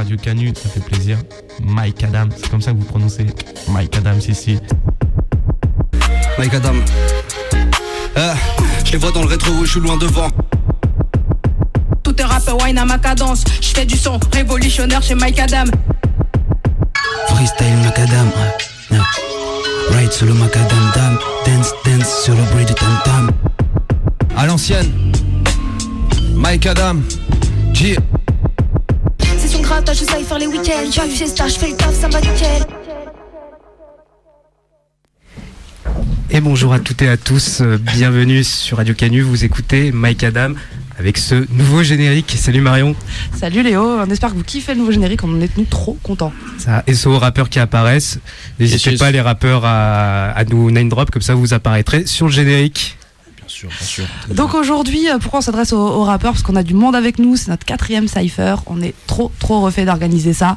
Radio Canu, ça fait plaisir. Mike Adam, c'est comme ça que vous prononcez Mike Adam ici. Mike Adam. Eh, je les vois dans le rétro, je suis loin devant. Tout est rap wine à ma cadence. Je fais du son révolutionnaire chez Mike Adam. Freestyle Macadam. ouais. Yeah. Ride sur le Macadam Dam. Dance, dance sur le bruit du tam tam. À l'ancienne. Mike Adam. G. C'est son grattage, je sais faire les week-ends. J'arrive chez Star, je fais le taf, ça va nickel. Et bonjour à toutes et à tous, bienvenue sur Radio Canu, vous écoutez Mike Adam avec ce nouveau générique. Salut Marion, Salut Léo, on espère que vous kiffez le nouveau générique, on en est nous trop contents. ça SO rappeurs qui apparaissent. N'hésitez pas les rappeurs à, à nous name drop, comme ça vous apparaîtrez sur le générique. Bien sûr, bien sûr. Donc aujourd'hui, euh, pourquoi on s'adresse aux, aux rappeurs Parce qu'on a du monde avec nous, c'est notre quatrième cypher, on est trop trop refait d'organiser ça.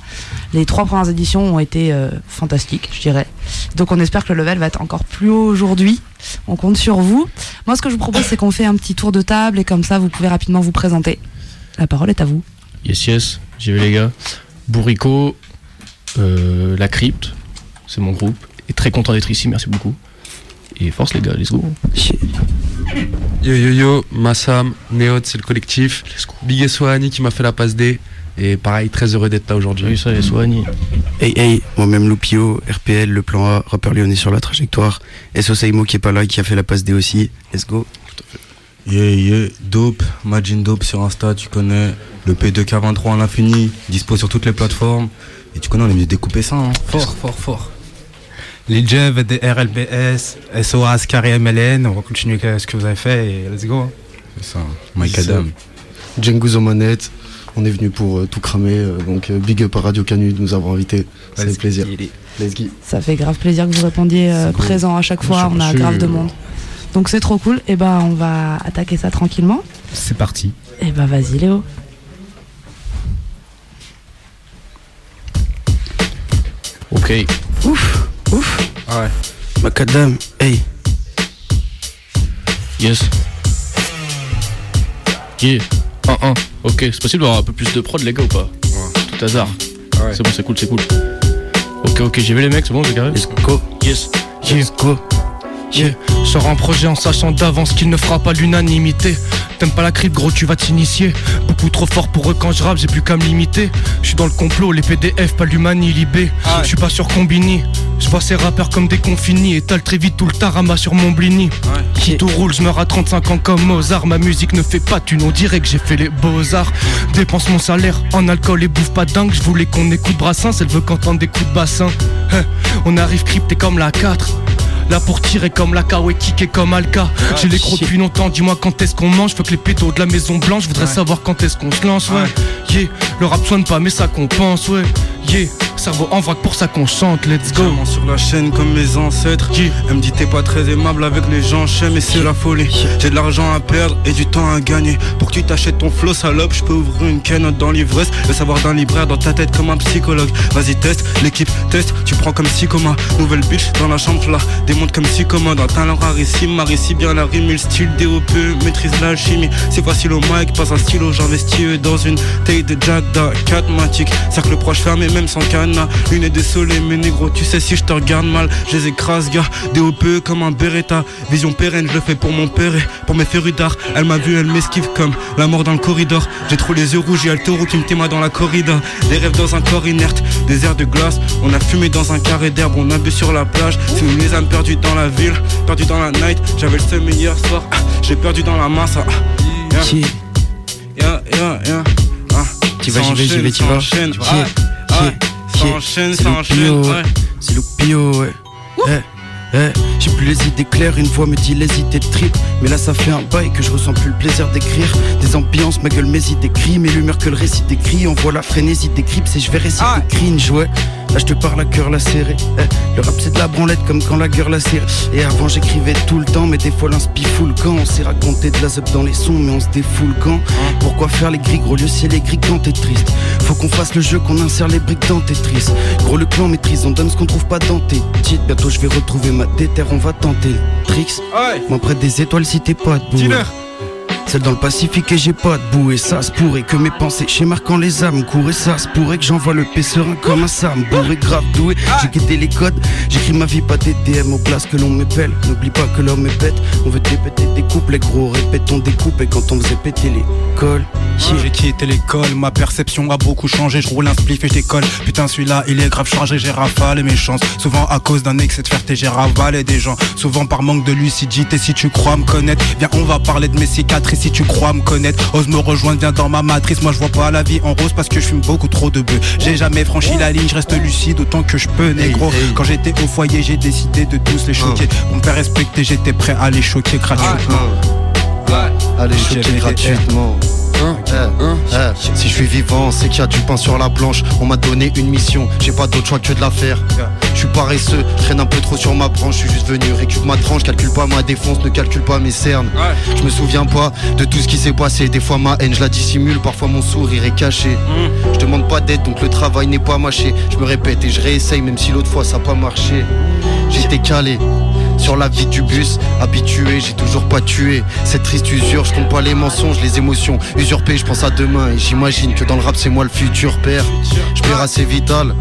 Les trois premières éditions ont été euh, fantastiques, je dirais. Donc on espère que le level va être encore plus haut aujourd'hui. On compte sur vous. Moi ce que je vous propose c'est qu'on fait un petit tour de table et comme ça vous pouvez rapidement vous présenter. La parole est à vous. Yes, yes, j'y vais les gars. Bourrico, euh, La Crypte, c'est mon groupe. Et très content d'être ici, merci beaucoup. Et force les gars, let's go. Yo yo yo, Massam, Neot, c'est le collectif. Let's go. Big SO Annie qui m'a fait la passe D. Et pareil, très heureux d'être là aujourd'hui. vu ça, les Soani. Hey hey, moi-même Loupio, RPL, le plan A, rappeur lyonnais sur la trajectoire. SO Saimo qui est pas là, qui a fait la passe D aussi. Let's go. Yeah, yeah, dope, Majin Dope sur Insta, tu connais. Le P2K23 à l'infini, dispo sur toutes les plateformes. Et tu connais, on est mieux découper ça, hein. Fort, fort, fort. Des RLBS, SOAS, Carré MLN, on va continuer avec ce que vous avez fait et let's go. C'est ça, Mike. Adam. Django aux manettes. On est venu pour euh, tout cramer. euh, donc euh, big up à Radio Canu de nous avoir invités. Ça fait plaisir. Let's go. Ça fait grave plaisir que vous répondiez euh, cool. présent à chaque fois, on a grave de monde. Donc c'est trop cool, et ben on va attaquer ça tranquillement. C'est parti. Et ben vas-y Léo. Ok. Ouf, ouf. Ah ouais. Macadam, hey. Yes. Yeah. 1-1. Ok, c'est possible d'avoir un peu plus de prod, les gars, ou pas Tout hasard. Ah ouais. C'est bon, c'est cool, c'est cool. Ok, ok, j'ai vu les mecs, c'est bon, c'est carré Let's go. Yes. Let's go. Yeah. Sors un projet en sachant d'avance qu'il ne fera pas l'unanimité. T'aimes pas la crypte, gros, tu vas t'initier. Beaucoup trop fort pour eux quand je rappe, j'ai plus qu'à me limiter. Je suis dans le complot, les PDF, pas l'humani, libé. Je suis pas sur Combini. Je vois ces rappeurs comme des confinis. Étale très vite tout le tarama sur mon blini. Qui tout roule, je meurs à 35 ans comme Mozart. Ma musique ne fait pas thune, on dirait que j'ai fait les beaux-arts. Dépense mon salaire en alcool et bouffe pas dingue. Je voulais qu'on écoute Brassens, elle veut qu'entendre des coups de bassin. Hein, on arrive crypté comme la 4. Là pour tirer comme la et kicker comme Alka. J'ai les crocs depuis longtemps, dis-moi quand est-ce qu'on mange. Faut que les pétos de la maison blanche, je voudrais savoir quand est-ce qu'on se lance, ouais. Yeah, le rap soigne pas mais ça compense, ouais. Yeah, cerveau en vrac pour ça qu'on chante, let's go sur la chaîne comme mes ancêtres. Yeah. Elle me dit t'es pas très aimable avec les gens, je mais c'est la folie. J'ai de l'argent à perdre et du temps à gagner. Pour que tu t'achètes ton flow salope, je peux ouvrir une canne dans l'ivresse. Le savoir d'un libraire dans ta tête comme un psychologue. Vas-y teste, l'équipe teste, tu prends comme si coma. Nouvelle bitch dans la chambre là, démonte comme si coma. Dans talent rarissime, marie si bien la rime, le style DOP, maîtrise l'alchimie. C'est facile au mic, passe un stylo, j'investis dans une taille de Jack da 4 matic. Cercle proche fermé, même sans Une des soleils, mais négro, tu sais si je te regarde mal, je les écrase, gars. DOP comme un Beretta. Vision pérenne, je le fais pour mon père et pour mes férus d'art. Elle m'a vu, elle m'esquive comme la mort dans le corridor. J'ai trop les yeux rouges, y'a le taureau qui me téma dans la corrida. Des rêves dans un corps inerte, des airs de glace. On a fumé dans un carré d'herbe, on a bu sur la plage. C'est nous les âmes perdues dans la ville, perdues dans la night. J'avais le seum hier soir, ah, j'ai perdu dans la masse. ah. Yeah, Yeah. yeah, yeah. Ah, Tu vas, ça j'y vais, j'y vais, tu enchaîne, vas. Ça enchaîne. Yeah, Ah, ah, yeah, Ça yeah. enchaîne, C'est ça le enchaîne. pio, ouais. C'est Loupio, ouais. Eh, eh, J'ai plus les idées claires, une voix me dit les idées de trip. Mais là, ça fait un bail que je ressens plus le plaisir d'écrire. Des ambiances, ma gueule, mes idées crient. Mes l'humeur que le récit décrit. On voit la frénésie des grips, et je vais réciter cringe, ouais. Là, je te parle à cœur lacéré. Eh, le rap, c'est de la branlette comme quand la gueule la serré. Et avant, j'écrivais tout le temps, mais des fois, l'inspi fout le camp. On s'est raconté de la zup dans les sons, mais on se défoule quand. Pourquoi faire les gris, gros lieu, c'est les gris quand t'es triste. Faut qu'on fasse le jeu, qu'on insère les briques dans Tetris. Gros, le clan maîtrise, on donne ce qu'on trouve pas dans tes titres. Bientôt, je vais retrouver ma déterre, on va tenter le tricks. Ouais. Moi, près des étoiles si t'es pas debout. Celle dans le Pacifique et j'ai pas de boue et ça se pourrait que mes pensées chez marquant les âmes courent et ça se pourrait que j'envoie le serein comme un Sam bourré grave doué j'ai quitté les codes j'écris ma vie pas des DM aux places que l'on m'épelle n'oublie pas que l'homme est bête on veut dépéter des couples les gros répétons des coupes et quand on faisait péter l'école J'ai quitté l'école, ma perception a beaucoup changé. Je roule un spliff et je décolle. Putain, celui-là, il est grave chargé. J'ai rafalé mes chances. Souvent à cause d'un excès de fierté, j'ai ravalé des gens. Souvent par manque de lucidité. Si tu crois me connaître, viens, on va parler de mes cicatrices. Si tu crois me connaître, ose me rejoindre, viens dans ma matrice. Moi, je vois pas la vie en rose parce que je fume beaucoup trop de bœufs. J'ai jamais franchi la ligne, je reste lucide autant que je peux, négro. Quand j'étais au foyer, j'ai décidé de tous les choquer. Pour me faire respecter, j'étais prêt à les choquer gratuitement. Allez, choquer gratuitement. Eh, eh, Si je suis vivant, c'est qu'il y a du pain sur la planche. On m'a donné une mission, j'ai pas d'autre choix que de la faire. Je suis paresseux, traîne un peu trop sur ma branche. Je suis juste venu récupérer ma tranche, calcule pas ma défense, ne calcule pas mes cernes. Je me souviens pas de tout ce qui s'est passé. Des fois ma haine, je la dissimule, parfois mon sourire est caché. Je demande pas d'aide, donc le travail n'est pas mâché. Je me répète et je réessaye, même si l'autre fois ça a pas marché. J'étais calé. Sur la vie du bus, habitué, j'ai toujours pas tué. Cette triste usure, je compte pas les mensonges, les émotions. Usurpées, je pense à demain. Et j'imagine que dans le rap c'est moi le futur père. Je perds assez vital,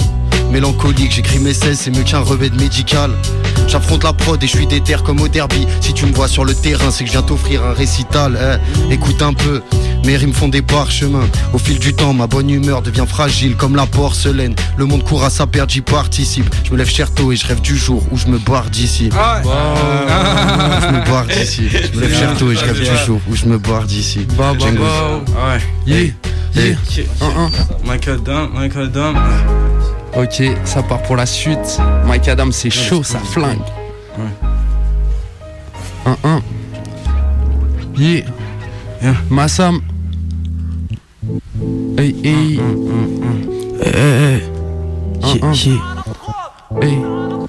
mélancolique, j'écris mes 16, c'est mieux qu'un remède médical. J'affronte la prod et je suis déter comme au derby. Si tu me vois sur le terrain, c'est que je viens t'offrir un récital eh, Écoute un peu, mes rimes font des parchemins. Au fil du temps, ma bonne humeur devient fragile comme la porcelaine. Le monde court à sa perte, j'y participe. Je me lève cher tôt et je rêve du jour où je me barre d'ici. Je me barre d'ici. Je me lève cher tôt et je rêve du jour où je me barre d'ici. Bah, bah, bah. Ouais. Yeah, yeah. Un. Michael Dam, Michael Dam. Ok, ça part pour la suite. Mike Adam, c'est chaud, ça flingue. 1-1. Yeah. Massam. Hey, hey. Eh, eh, eh. Un, Yeah, un. yeah. Hey.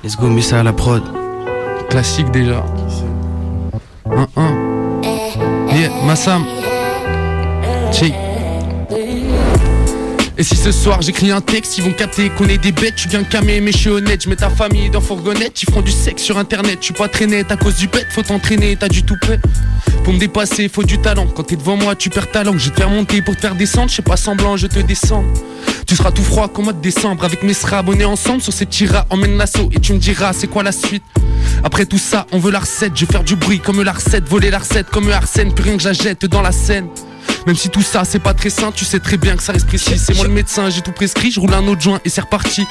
Let's go, mets ça à la prod Classique déjà. 1-1. Yeah, Massam. Check. Et si ce soir j'écris un texte, ils vont capter qu'on est des bêtes, tu viens camé, mais je suis honnête, je mets ta famille dans fourgonnette, ils feront du sexe sur internet, je suis pas traîné à cause du bête, faut t'entraîner, t'as du tout prêt. Pour me dépasser, faut du talent, quand t'es devant moi tu perds ta langue, je te faire monter pour te faire descendre, je sais pas semblant, je te descends. Tu seras tout froid comme mois de décembre, avec mes sera abonnés ensemble. Sur ces petits rats, emmène l'assaut et tu me diras c'est quoi la suite? Après tout ça, on veut la recette, je vais faire du bruit comme la recette, voler la recette comme Arsène, plus rien que j'achète dans la scène. Même si tout ça c'est pas très sain, tu sais très bien que ça reste précis. C'est moi le médecin, j'ai tout prescrit, je roule un autre joint et c'est reparti.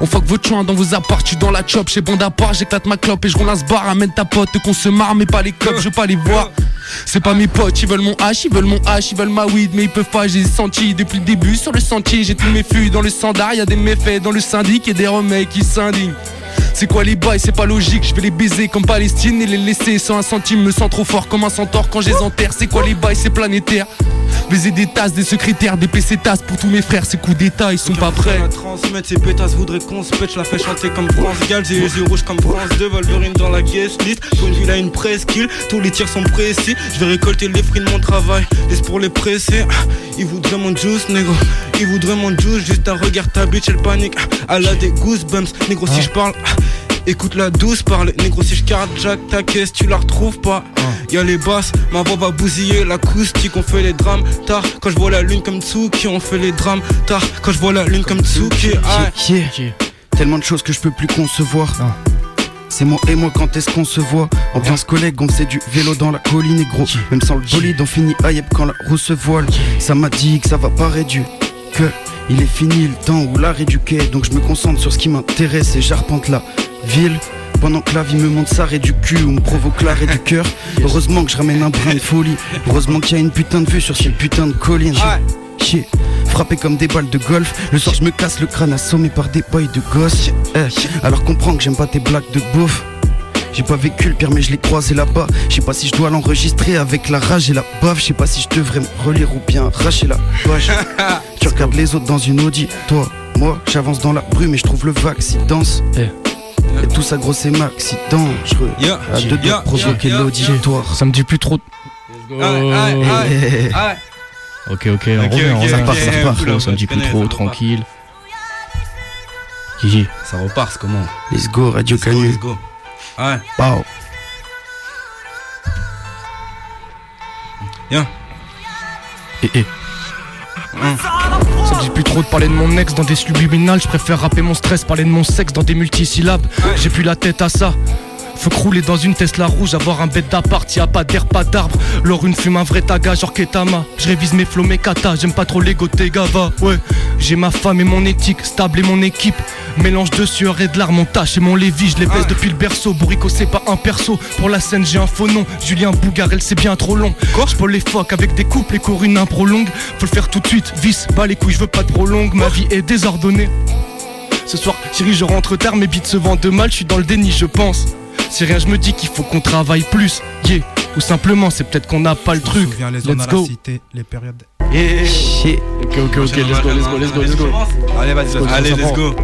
On fuck votre joint dans vos apparts, tu dans la chop, chez bon d'appart, j'éclate ma clope et je roule un sbar, amène ta pote qu'on se marre, mais pas les copes, je veux pas les voir. C'est pas mes potes, ils veulent mon H, ils veulent mon H, ils veulent ma weed, mais ils peuvent pas, j'ai senti depuis le début sur le sentier, j'ai tous mes fûts dans le standard, y a des méfaits dans le syndic et des remèdes qui s'indignent. C'est quoi les bails, c'est pas logique, je vais les baiser comme Palestine et les laisser sans un centime, me sens trop fort comme un centaure quand je les enterre. C'est quoi les bails, c'est planétaire. Baiser des tasses, des secrétaires, des PC tasses pour tous mes frères, ces coups d'état, ils sont pas prêts. La transmettre, ces pétasses voudraient qu'on se pète, je la fais chanter comme France Gall, j'ai les yeux rouges comme France 2, Wolverine dans la guest list, pour une ville à une presqu'île, tous les tirs sont précis, je vais récolter les fruits de mon travail, laisse pour les presser, ils voudraient mon juice, négro, ils voudraient mon juice, juste un regard ta bitch, elle panique, elle a des goosebumps, négro si je parle, écoute la douce parle, négro si je Jack ta caisse, tu la retrouves pas, Y'a les basses, ma voix va bousiller l'acoustique, on fait les drames. Tard. Quand je vois la lune comme Tsuki, on fait les drames. Tard. Quand je vois la lune comme Tsuki, ah. Yeah, yeah. Tellement de choses que je peux plus concevoir. C'est moi et moi quand est-ce qu'on se voit? Ambiance collègue, on fait du vélo dans la colline et gros. Même sans le bolide, on finit Yep quand la roue se voile. Ça m'a dit que ça va pas réduire Que il est fini le temps où l'art est du quai Donc je me concentre sur ce qui m'intéresse et j'arpente la ville. Pendant que la vie me monte ça et du cul ou me provoque l'arrêt du cœur. Heureusement que je ramène un brin de folie. Heureusement qu'il y a une putain de vue sur ces putains de collines Chier, frappé comme des balles de golf. Le soir je me casse le crâne assommé par des boys de gosses Eh, Alors comprends que j'aime pas tes blagues de beauf. J'ai pas vécu le pire mais je l'ai croisé là-bas. Je sais pas si je dois l'enregistrer avec la rage et la baffe. Je sais pas si je devrais me relire ou bien arracher la page Tu regardes les autres dans une Audi. Toi, moi, j'avance dans la brume et je trouve le vague si dense Et tout ça gros c'est Max dangereux Yeah, À deux doigts yeah, de provoquer yeah, yeah, l'auditoire Ça me dit plus trop. Aïe. Ok, ok, on Ok, revient, on repart, ça ok, repart. Ça me dit plus trop, tranquille. Gigi. Ça repart, c'est comment? Let's go Radio Let's go, Canu let's go. Ouais. Wow. Yeah. Et, et. Trop de parler de mon ex dans des subliminales. Je préfère rapper mon stress, parler de mon sexe dans des multisyllabes. J'ai plus la tête à ça. Faut crouler dans une Tesla rouge, avoir un bête d'appart, y a pas d'air, pas d'arbre. Lors une fume un vrai taga, genre Ketama. Je révise mes flots, mes katas, j'aime pas trop l'ego Tegava. Ouais, j'ai ma femme et mon éthique, stable et mon équipe. Mélange de sueur et de larmes, mon tâche et mon lévi, je les baisse depuis le berceau. Bourrico, c'est pas un perso. Pour la scène, j'ai un faux nom. Julien Bougarel, c'est bien trop long. Je peux les phoques avec des couples et cours une impro longue. Faut le faire tout de suite, vis, bas les couilles, je veux pas de prolongue. Ma vie est désordonnée. Ce soir, Thierry, je rentre tard, mes beats se vendent mal, je suis dans le déni, je pense. Si rien, je me dis qu'il faut qu'on travaille plus, yeah. Ou simplement, c'est peut-être qu'on n'a pas le truc. les zones Let's à la go. cité, les périodes. Yeah. Shit. Ok, ok, ok, let's go, let's go, let's go, let's go. Allez, vas-y, Let's go, allez, let's go.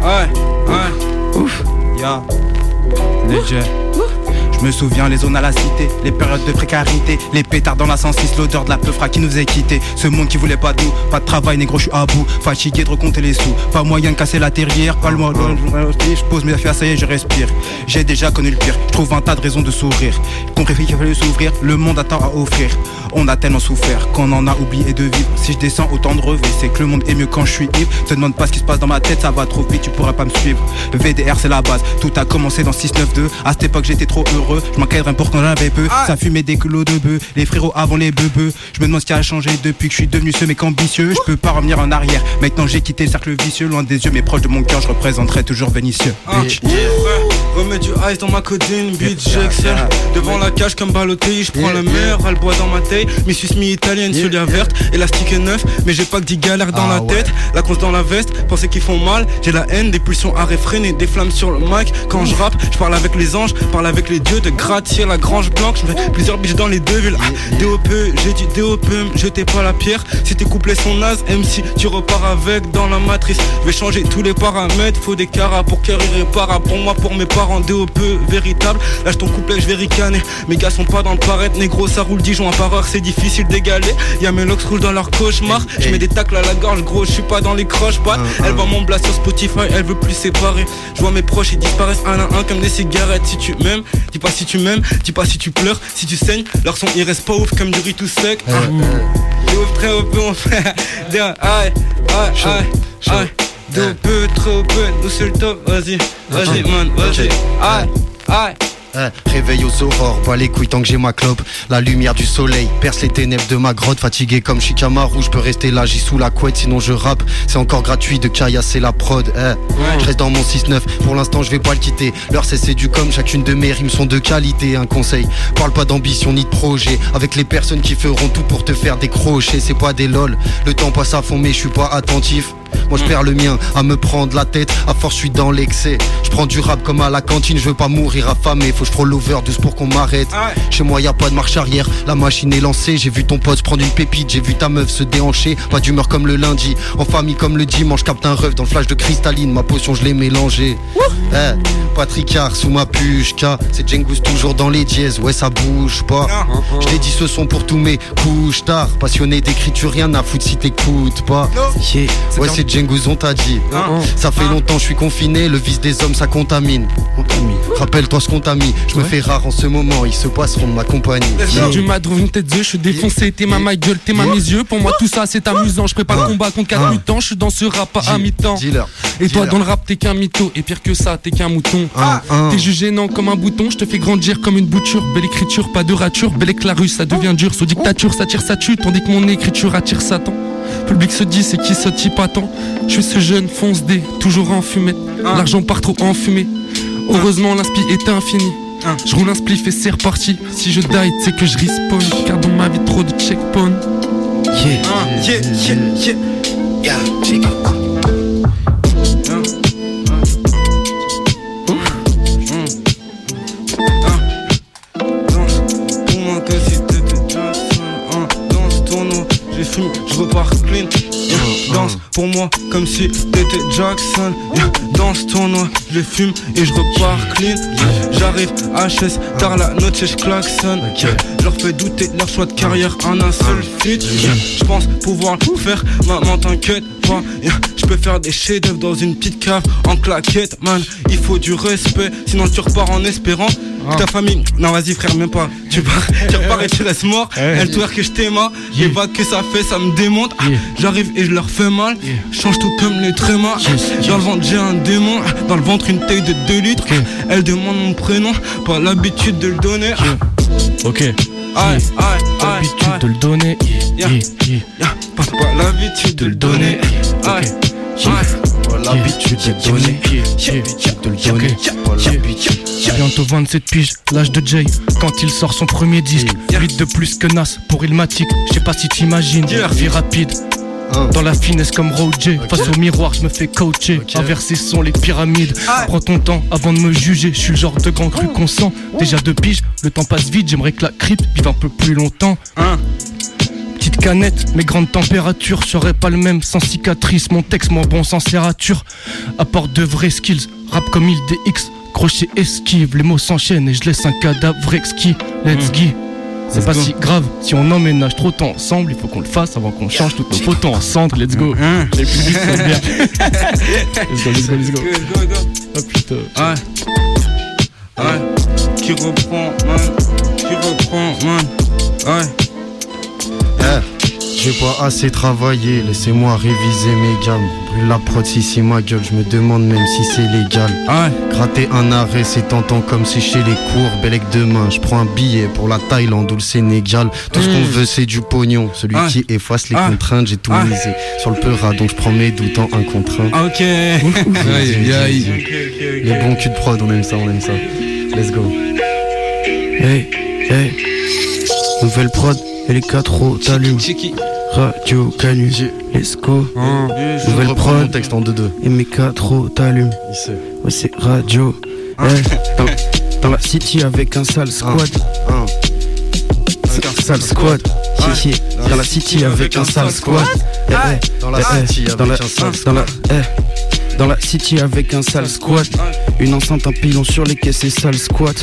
Ouais, ouais. Ouf. Ya. DJ. Je me souviens les zones à la cité, les périodes de précarité, les pétards dans la 106, l'odeur de la peufra qui nous a quitté. Ce monde qui voulait pas de nous, pas de travail, négro, je suis à bout, fatigué de recompter les sous, pas moyen de casser la terrière, pas le moyen, je pose mes affaires, ça y est, je respire. J'ai déjà connu le pire, je trouve un tas de raisons de sourire. Compris qu'il fallait s'ouvrir, le monde a tant à offrir. On a tellement souffert qu'on en a oublié de vivre. Si je descends autant de revêt, c'est que le monde est mieux quand je suis ivre. Te demande pas ce qui se passe dans ma tête, ça va trop vite, tu pourras pas me suivre. VDR c'est la base, tout a commencé dans 692. À cette époque j'étais trop heureux, je m'encadrais pour quand j'avais peu. Ça fumait des kilos de bœufs, les frérots avant les bebeux. Je me demande ce qui a changé depuis que je suis devenu ce mec ambitieux. Je peux pas revenir en arrière. Maintenant j'ai quitté le cercle vicieux, loin des yeux, mais proche de mon cœur, je représenterai toujours Vénitieux. Remets du ice dans ma codine, bitch, j'excelle. Devant la cage comme Balotelli, je prends la mer, elle boit dans ma taille Mi suis mi italienne, solia verte, élastique et neuf Mais j'ai pas que 10 galères dans la tête, la conce dans la veste Pensez qu'ils font mal, j'ai la haine, des pulsions à réfréner Des flammes sur le mic, quand je rappe, je parle avec les anges Parle avec les dieux de gratter la grange blanche. Je fais plusieurs biches dans les deux villes. Ah, DOP, j'ai dit DOP, jetez pas la pierre. Si tes couplets sont nazes, MC, tu repars avec dans la matrice. Je vais changer tous les paramètres, faut des caras pour cœur irréparable. Pour moi, pour mes parents, DOP, véritable. Lâche ton couplet, je vais ricaner. Mes gars sont pas dans le paraître, négro, ça roule Dijon. À par heure, c'est difficile d'égaler. Y'a mes locks roulent dans leur cauchemar. Je mets des tacles à la gorge, gros, je suis pas dans les croches pattes Elle voit mon blast sur Spotify, elle veut plus séparer. Je vois mes proches, ils disparaissent un à un comme des cigarettes. Si tu m'aimes, dis pas si tu m'aimes, dis pas si tu pleures Si tu saignes, leur son il reste pas ouf comme du riz tout sec. Ah. T'es ouf, très ouf, mon frère. Aïe, aïe, aïe, aïe. De peu, trop peu, nous c'est le top, vas-y, vas-y man, vas-y. Aïe, aïe Eh, réveil aux aurores, pas les couilles tant que j'ai ma clope. La lumière du soleil perce les ténèbres de ma grotte. Fatigué comme Shikamaru, je peux rester là, j'y sous la couette Sinon je rappe, c'est encore gratuit de caillasser la prod eh. Je reste dans mon 6-9, pour l'instant je vais pas le quitter. L'heure c'est du comme, chacune de mes rimes sont de qualité. Un conseil, parle pas d'ambition ni de projet. Avec les personnes qui feront tout pour te faire décrocher C'est pas des lol, le temps passe à fond mais je suis pas attentif moi je perds le mien à me prendre la tête, à force je suis dans l'excès. Je prends du rap comme à la cantine, je veux pas mourir affamé, faut que je frôle l'overdose pour qu'on m'arrête. Chez moi y a pas de marche arrière, la machine est lancée. J'ai vu ton pote se prendre une pépite, j'ai vu ta meuf se déhancher. Pas d'humeur comme le lundi, en famille comme le dimanche. Capte un rêve dans le flash de cristalline, ma potion je l'ai mélangée. Eh, Patricard sous ma puce, K, c'est Jengus toujours dans les dièses, ouais ça bouge pas. Je l'ai dit ce son pour tous mes couches tard, passionné d'écriture, rien à foutre si t'écoutes pas. Yeah. Ouais c'est Jengus on t'a dit. Ça fait longtemps je suis confiné, le vice des hommes ça contamine. Rappelle-toi ce qu'on t'a mis, je me fais rare en ce moment, ils se passeront de ma compagnie. Yeah. Du mat une tête de je suis défoncé, t'es ma ma gueule, t'es ma mes yeux. Pour moi tout ça c'est amusant, je prépare le combat contre 4 mutants, je suis dans ce rap à mi-temps. Et toi dans le rap t'es qu'un mytho, et pire que ça t'es qu'un mouton. Ah, ah. T'es jugé non comme un bouton, je te fais grandir comme une bouture. Belle écriture, pas de rature, belle éclarus, ça devient dur. Sous dictature, ça tire, ça tue, tandis que mon écriture attire Satan. Public se dit c'est qui ce type? Attend Je suis ce jeune fonce dé, toujours en fumette L'argent part trop en fumée. Heureusement l'inspi est infini Je roule un spliff et c'est reparti. Si je die c'est que je respawn Car dans ma vie trop de checkpoint Yeah. Yeah, yeah, yeah. Yeah, fume, je repars clean. Danse pour moi comme si t'étais Jackson Yeah. Danse tournoi, je fume et je repars clean. J'arrive HS, tard la note je klaxonne Je leur fais douter leur choix de carrière en un seul feat Je pense pouvoir le faire, maman t'inquiète pas. Je peux faire des chefs-d'œuvre dans une petite cave en claquette man Il faut du respect, sinon tu repars en espérant Ta famille, non vas-y frère, même pas. Tu pars, tu repars et tu restes mort. Elle twerk que je t'aime, les vagues que ça fait, ça me démonte. Ah, J'arrive et je leur fais mal. Change tout comme les trémas. Dans le ventre j'ai un démon, dans le ventre une taille de 2 litres. Elle demande mon prénom, pas l'habitude de le donner. Ok. Aïe, aïe, aïe, L'habitude de le donner. Yeah. Yeah, yeah. Yeah, Pas, l'habitude de le donner. Aïe, l'habitude de donner. L'habitude de le donner. Bientôt 27 piges, l'âge de Jay Quand il sort son premier disque. 8 de plus que Nas pour Ilmatic. Je sais pas si t'imagines, vie rapide. Dans la finesse comme Roger. Face au miroir je me fais coacher. Inversés sont les pyramides. Prends ton temps avant de me juger. Je suis le genre de grand cru consent. Déjà deux piges, le temps passe vite. J'aimerais que la crypte vive un peu plus longtemps Petite canette, mes grandes températures seraient pas le même sans cicatrice. Mon texte moins bon sans serrature. Apporte de vrais skills, rap comme il DX, crochet esquive. Les mots s'enchaînent et je laisse un cadavre exquis. Let's go. C'est pas go. si grave si on emménage trop de temps ensemble. Il faut qu'on le fasse avant qu'on change toutes nos photos en cendres. Let's go. Les plus vite, ça bien. Let's go, let's go, let's go. Go, go, go. Oh putain. Ouais. Ouais. Qui reprend, man. Qui reprend, man. Ouais. J'ai pas assez travaillé, laissez-moi réviser mes gammes. Brûle la prod si c'est ma gueule, je me demande même si c'est légal. Gratter un arrêt, c'est tentant comme sécher les cours. Bellec demain, je prends un billet pour la Thaïlande ou le Sénégal. Tout ce qu'on Mm. veut, c'est du pognon. Celui Ah. qui efface les Ah. contraintes, j'ai tout Ah. misé. Sur le peura, donc je prends mes doutes en un contre un. Ah, ok. Les bons culs de prod, on aime ça, on aime ça. Let's go. Hey, hey. Nouvelle prod et les quatre roues t'allument. Radio Canu, let's go. Je Nouvelle prod texte en 2-2. et mes quatre roues t'allument. Il sait. Ouais, c'est radio. Hey, dans, dans la city avec un sale squad. Un. Sale squad. Yeah, yeah. Dans la city avec un sale squad. Eh, eh, Dans la eh, eh, city avec un sale dans la- eh, Dans la city avec un sale squad. Une enceinte, un pilon sur les caisses et sale squat.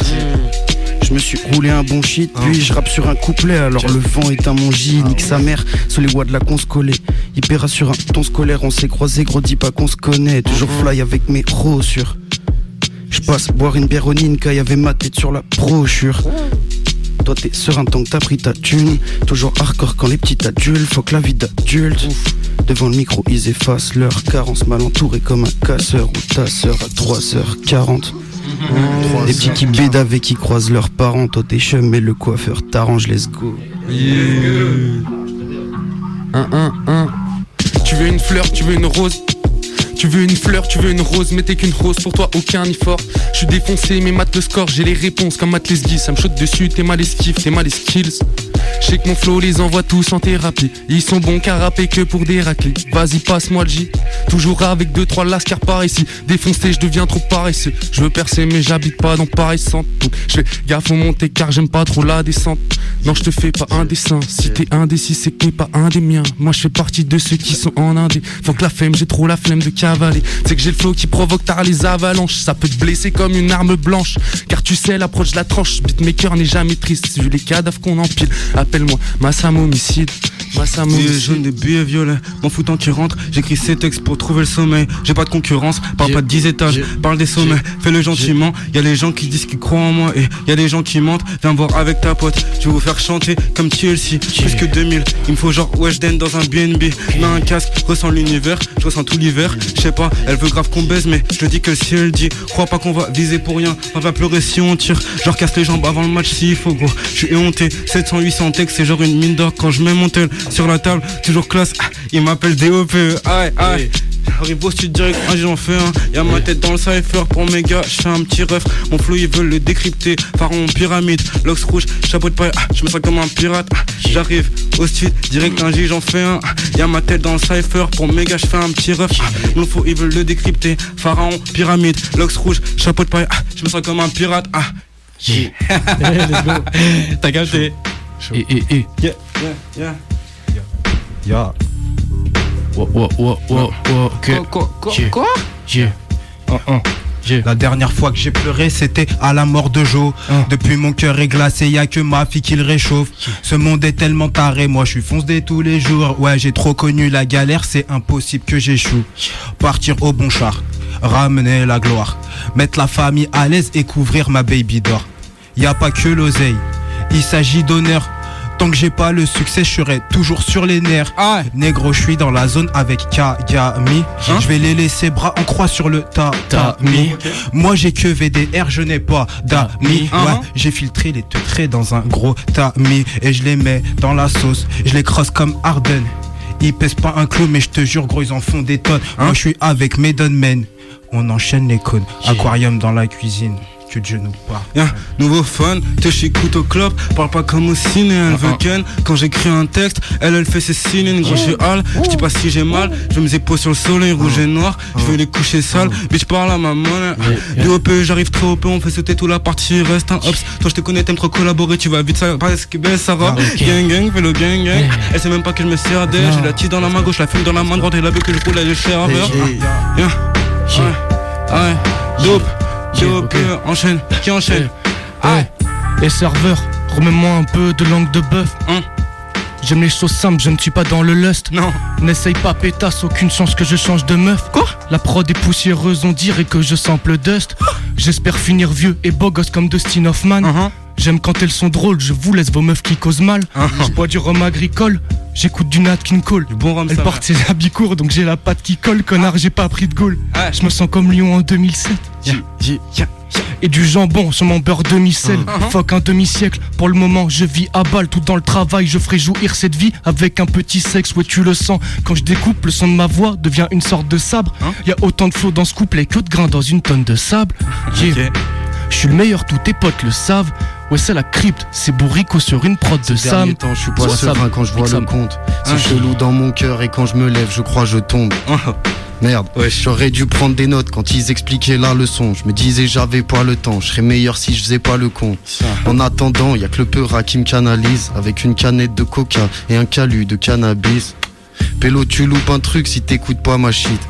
Je me suis roulé un bon shit, puis je rappe sur un couplet. Alors le vent est à mon J, nique sa mère, sous les watts de la con collée. Paiera sur un ton scolaire, on s'est croisé, gros, dis pas qu'on se connaît. Toujours fly avec mes pros sur. Je passe boire une bière Ninka, y avait ma tête sur la brochure. Toi t'es serein tant que t'as pris ta thune. Toujours hardcore quand les petits adultes Faut que la vie d'adulte Devant le micro ils effacent leur carence. Mal entouré comme un casseur Ou ta sœur à 3h40 Des petits qui bédavent et qui croisent leurs parents Toi t'es chum et le coiffeur t'arrange let's go Un, un, un. Tu veux une fleur, tu veux une rose? Tu veux une fleur, tu veux une rose, mais t'es qu'une rose, pour toi aucun effort. Je suis défoncé, mais mate le score, j'ai les réponses comme Matt Lesguy. Ça me chote dessus, t'es mal esquive, t'es mal les skills. Je sais que mon flow les envoie tous en thérapie. Ils sont bons qu'à rapper que pour des. Vas-y, passe-moi le J. Toujours avec deux, trois lascars par ici. Défoncé, je deviens trop paresseux. Je veux percer, mais j'habite pas dans pareil centre. Donc je fais gaffe au monter car j'aime pas trop la descente. Non, je te fais pas un dessin. Si t'es indécis, c'est que t'es pas un des miens. Moi, je fais partie de ceux qui sont en indé. Faut que la flemme, j'ai trop la flemme de cavaler. C'est que j'ai le flow qui provoque tard les avalanches. Ça peut te blesser comme une arme blanche. Car tu sais, l'approche de la tranche. Beatmaker n'est jamais triste. Vu les cadavres qu'on empile. Appelle-moi Massam homicide. Massam homicide. jaunes, des billets violets, m'en foutant qui rentre. J'écris ces textes pour trouver le sommeil. J'ai pas de concurrence, parle pas de 10 étages, parle des sommets. Fais-le gentiment. Y a les gens qui disent qu'ils croient en moi et y a des gens qui mentent. Viens voir avec ta pote, je vais vous faire chanter comme TLC. Plus que 2000, il me faut genre Weshden dans un BNB. Mets un casque, ressens l'univers, je ressens tout l'hiver. Je sais pas, elle veut grave qu'on baise, mais je dis que si elle dit, crois pas qu'on va viser pour rien. On va pleurer si on tire. Genre casse les jambes avant le match s'il faut gros. Je suis éhonté, 700, 800 c'est genre une mine d'or quand je mets mon tel sur la table. Toujours classe, ah, il m'appelle DOP. Aïe, aïe. Arrive au sud direct, ah, j'en fais un. Y'a ma tête dans le cypher pour mes gars, je fais un petit ref. Mon flow ils veulent le décrypter. Pharaon, pyramide, lox rouge, chapeau de paille, ah, je me sens comme un pirate. ah. J'arrive au sud direct, un J, j'en fais un. Y'a ma tête dans le cypher pour mes gars, je fais un petit ref. Mon flow ils veulent le décrypter. Pharaon, pyramide, lox rouge, chapeau de paille, je me sens comme un pirate. Ah. T'as capté. Et, et, et. Yeah, yeah, yeah. Ya. Wow, wow, wow, wow, wow, ok. Quoi, quoi, Yeah. quoi? Yeah. Un, un. Yeah. La dernière fois que j'ai pleuré, c'était à la mort de Joe. Depuis mon cœur est glacé, y a que ma fille qui le réchauffe. Ce monde est tellement taré, moi je suis foncé tous les jours. Ouais, j'ai trop connu la galère, c'est impossible que j'échoue. Partir au bon char, ramener la gloire, mettre la famille à l'aise et couvrir ma baby d'or. y a pas que l'oseille. Il s'agit d'honneur. Tant que j'ai pas le succès, je serai toujours sur les nerfs. Ah Négro, je suis dans la zone avec Kagami. Hein je vais les laisser bras en croix sur le tatami. Moi j'ai que VDR, je n'ai pas d'amis. Hein Ouais, j'ai filtré les traits dans un gros tamis et je les mets dans la sauce. Je les crosse comme Arden. Ils pèsent pas un clou, mais je te jure, gros, ils en font des tonnes. Moi je suis avec Maiden Men. On enchaîne les cônes. Aquarium dans la cuisine. Dieu. Y'a nouveau fun, te j'écoute au club, parle pas comme au ciné, elle veut ken. Quand j'écris un texte, elle elle fait ses signes, gros je suis hal, je dis pas si j'ai mal, je me épaules sur le soleil, rouge et noir, je vais les coucher sales, bitch parle à ma monnaie. Du OP, j'arrive très OP, on fait sauter toute la partie, reste un hops. Toi je te connais, t'aimes trop collaborer, tu vas vite, ça parce que ben Sarah, gang gang, fais le gang. Gang. Elle sait même pas que je me sers d'elle, j'ai la tisse dans la main gauche, la fume dans la main droite et la veut que je roule, elle est serveur. Yeah. Ouais, ouais, dope. Ok, enchaîne, qui enchaîne Ouais. Et serveur, remets-moi un peu de langue de bœuf. Hein J'aime les choses simples, je ne suis pas dans le lust. Non. N'essaye pas pétasse, aucune chance que je change de meuf. Quoi La prod est poussiéreuse, on dirait que je sample dust. J'espère finir vieux et beau gosse comme Dustin Hoffman. Uh-huh. J'aime quand elles sont drôles, je vous laisse vos meufs qui causent mal. Uh-huh. Je bois du rhum agricole, j'écoute du Nat King Cole. Du bon rhum, Elle porte ses habits courts, donc j'ai la patte qui colle, connard, j'ai pas pris de Gaulle. Ouais. Je me sens comme Lyon en 2007. Et du jambon sur mon beurre demi-sel. Fuck un demi-siècle. Pour le moment, je vis à balle. Tout dans le travail, je ferai jouir cette vie avec un petit sexe. Ouais, tu le sens. Quand je découpe, le son de ma voix devient une sorte de sabre. Hein Y a autant de flots dans ce couplet que de grains dans une tonne de sable. Yeah. Je suis le meilleur, tous tes potes le savent. Ouais, c'est la crypte, c'est bourrico sur une prod de Sam. temps, je suis pas serein quand je vois le compte. C'est Ah. chelou dans mon cœur et quand je me lève, je crois je tombe. Merde, j'aurais dû prendre des notes quand ils expliquaient la leçon. Je me disais j'avais pas le temps, je serais meilleur si je faisais pas le con. En attendant, y a que le peur qui me canalise avec une canette de coca et un calu de cannabis. Pélo, tu loupes un truc si t'écoutes pas ma shit.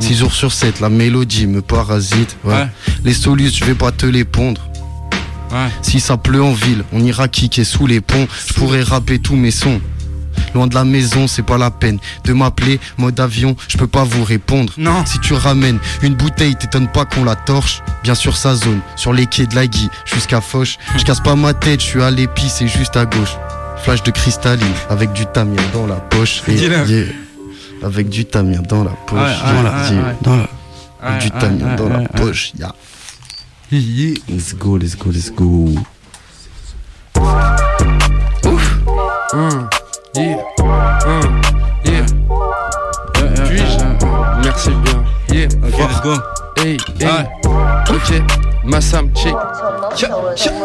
6 jours sur 7, la mélodie me parasite. Ouais. Ouais. Les solus, je vais pas te les pondre. Ouais. Si ça pleut en ville, on ira kicker sous les ponts. Je pourrais rapper tous mes sons. Loin de la maison, c'est pas la peine de m'appeler mode avion. Je peux pas vous répondre. Non. Si tu ramènes une bouteille, t'étonnes pas qu'on la torche. Bien sûr, sa zone, sur les quais de la Guy jusqu'à Foch. Je casse pas ma tête, je suis à l'épice c'est juste à gauche. Flash de cristalline avec du tamien dans la poche. Et, yeah, avec du tamien dans la poche. Ouais, yeah, ouais, ouais, yeah, ouais. Dans la, du tamien dans la poche. Yeah. Let's go, let's go, let's go. Hum, mm. yeah, hum, yeah. Puis-je Merci bien. Yeah. Ok, let's go. Hey, hey. Ok, Massam, check.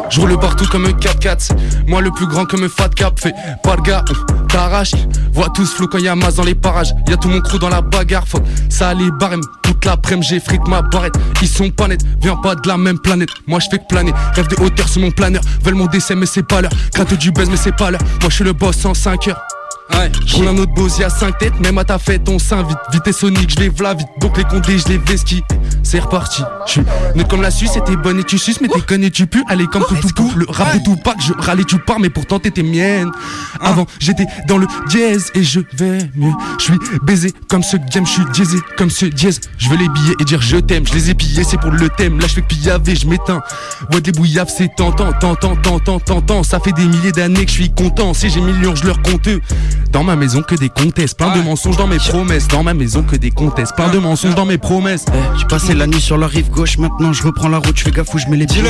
Je roule partout comme un 4x4 c'est Moi le plus grand comme un fat cap Fait pas le gars, on t'arrache Vois tous flou quand y'a masse dans les parages. Y'a tout mon crew dans la bagarre Fuck, ça allait barème. Toute l'après-midi j'ai fric ma barrette. Ils sont pas nets, viens pas de la même planète. Moi je fais que planer, rêve de hauteur sur mon planeur. Veulent mon décès mais c'est pas l'heure. Gratte du buzz mais c'est pas l'heure. Moi je suis le boss en 5 heures Ouais. je roule un autre boss, à 5 têtes, même à ta fête on s'invite. Vitesse sonique, je les v'là vite, donc les condés je les vesquis C'est reparti, je suis net comme la Suisse, et t'es bonne et tu suces Mais t'es conne et tu pues, allez comme tout tout Le rap tout pas, je râlais tu pars Mais pourtant t'étais mienne. Avant j'étais dans le dièse et je vais mieux. Je suis baisé comme ce game, je suis diésé comme ce dièse. Je veux les billets et dire je t'aime, je les ai pillés c'est pour le thème. Là je fais que pillaver, je m'éteins. Ouais des bouillaves c'est tentant, tentant, tentant, tentant. Ça fait des milliers d'années que je suis content. Si j'ai millions je leur compte dans ma maison que des comtesses, plein de mensonges dans mes promesses. Dans ma maison que des comtesses, plein de mensonges dans mes promesses. Eh, J'ai passé la nuit sur la rive gauche, maintenant je reprends la route, je fais gaffe où je mets les pieds.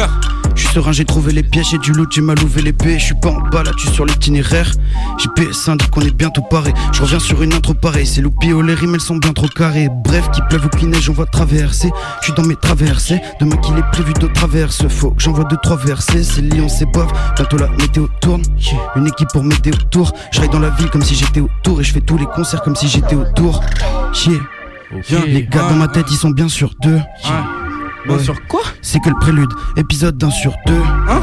Je suis serein, j'ai trouvé les pièges, j'ai du loot, j'ai mal ouvé l'épée. Je suis pas en bas là-dessus sur l'itinéraire. J'ai PS1, dit qu'on est bientôt paré. Je reviens sur une intro pareille, c'est loupé, oh les rimes elles sont bien trop carrées. Bref, qu'il pleuve ou qu'il neige, on va traverser. Je suis dans mes traversées, demain qu'il est prévu de traverses. Faut que j'envoie deux trois versets, c'est Lyon, c'est bof. Bientôt la météo tourne, une équipe pour m'aider autour. Je dans la ville comme si j'étais autour et je fais tous les concerts comme si j'étais autour. Chier. Les gars dans ma tête, ils sont bien sur deux. Bon, Ouais. sur quoi? C'est que le prélude, épisode d'un sur deux. Hein?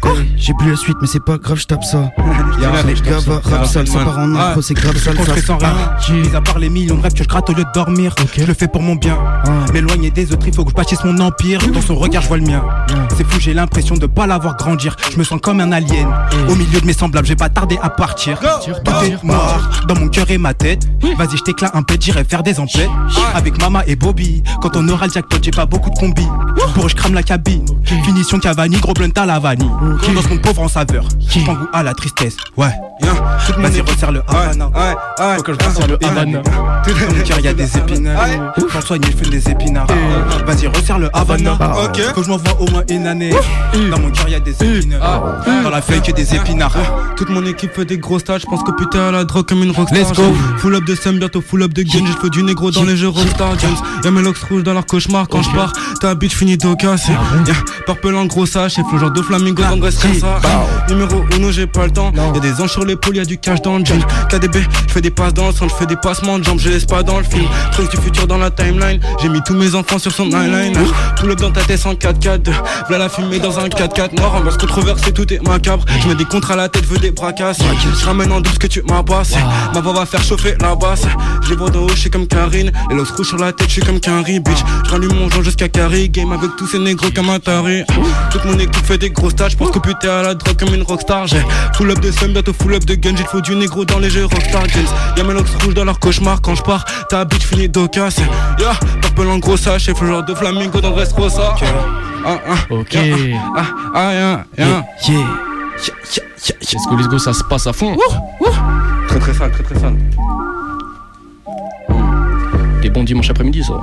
Quoi J'ai plus la suite, mais c'est pas grave, je tape ça. Les gars, va, rap sale, ça part en impro, c'est grave sale. Ça. sans rien, mis à part les millions de rêves que je gratte au lieu de dormir. Je le fais pour mon bien. M'éloigner des autres, il faut que je bâtisse mon empire. Dans son regard, je vois le mien. C'est fou, j'ai l'impression de pas l'avoir grandir. Je me sens comme un alien. Au milieu de mes semblables, j'ai pas tardé à partir. Tout est mort dans mon cœur et ma tête. Vas-y, je t'éclate un peu, j'irai faire des emplettes. Avec Mama et Bobby. Quand on aura le jackpot, j'ai pas beaucoup de combi. Pour je crame la cabine. Finition Cavani, gros blunt à la vanille. Dans ce monde pauvre en saveur. Je prends goût à la tristesse. Ouais. Vas-y, resserre le Havana. Faut que je resserre le Havana. Mon cœur, y a des épinards. Pour soigner, je fais des épinards. Vas-y, resserre le Havana. Ok. Faut que je m'envoie au moins une année. Dans mon cœur, y a des épinards. Dans la feuille, que des épinards. Toute mon équipe fait des gros stats, je pense que putain à la drogue comme une rockstar. Let's go. Full up de Sam, bientôt full up de gun. J'ai le feu du négro dans les jeux Rockstar Games. Y'a mes locks rouges dans leur cauchemar quand je pars. Ta bitch finit d'aucun. Y'a Purple en gros sache, et flou genre de flamingo comme ça. Numéro 1, j'ai pas le temps. Y'a des anges sur l'épaule, y'a du cash dans le jean. KDB, je fais des passes dans le centre, je fais des passements de jambes, je laisse pas dans le film. Prince du futur dans la timeline. J'ai mis tous mes enfants sur son timeline. Pull up dans ta tête en 4x4. V'là la fumée dans un 4x4 noir. Ambiance controversée, tout est macabre. Je mets des contres à la tête, veux des bracasses. Je ramène en douce que tu m'abbasses. Ma voix va faire chauffer la basse. Je les vois d'en haut, je suis comme Karine. Et l'os rouge sur la tête, je suis comme Carrie, bitch. Je rallume mon joint jusqu'à Carrie. Game avec tous ces négros comme un taré. Toute mon équipe fait des gros stats. Je pense que putain à la drogue comme une rockstar. J'ai full up de seum, bientôt full up de gun. J'ai le faux du négro dans les jeux Rockstar Games. Y'a mes locks rouges dans leur cauchemar quand je pars. Ta bitch finit d'ocas. Yeah, purple en gros sache. Et genre de flamingo dans Dress Rosa. Ah, ah, Ok. yeah, ah, ah, yeah, yeah. Let's go, let's go, ça se passe à fond. Très très sale, très très sale. Des bons dimanches après-midi, ça.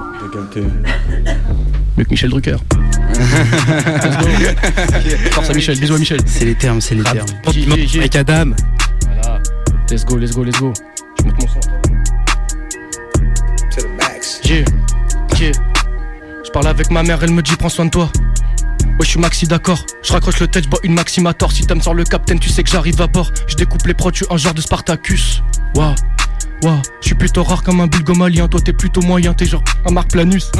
Mieux que Michel Drucker. Let's go. Force à Michel, bisous à Michel. C'est les termes, c'est les Rap. termes. Mike Adam. Voilà. Let's go, let's go, let's go. Je monte mon son. J'ai, j'ai. Je parle avec ma mère, elle me dit prends soin de toi. Ouais, je suis maxi d'accord. Je raccroche le tête, je bois une maximator. Si t'aimes sur le capitaine, tu sais que j'arrive à bord. Je découpe les prods, tu un genre de Spartacus. Waouh. Waouh, je suis plutôt rare comme un bulgomalien, toi t'es plutôt moyen, t'es genre un Marc Planus.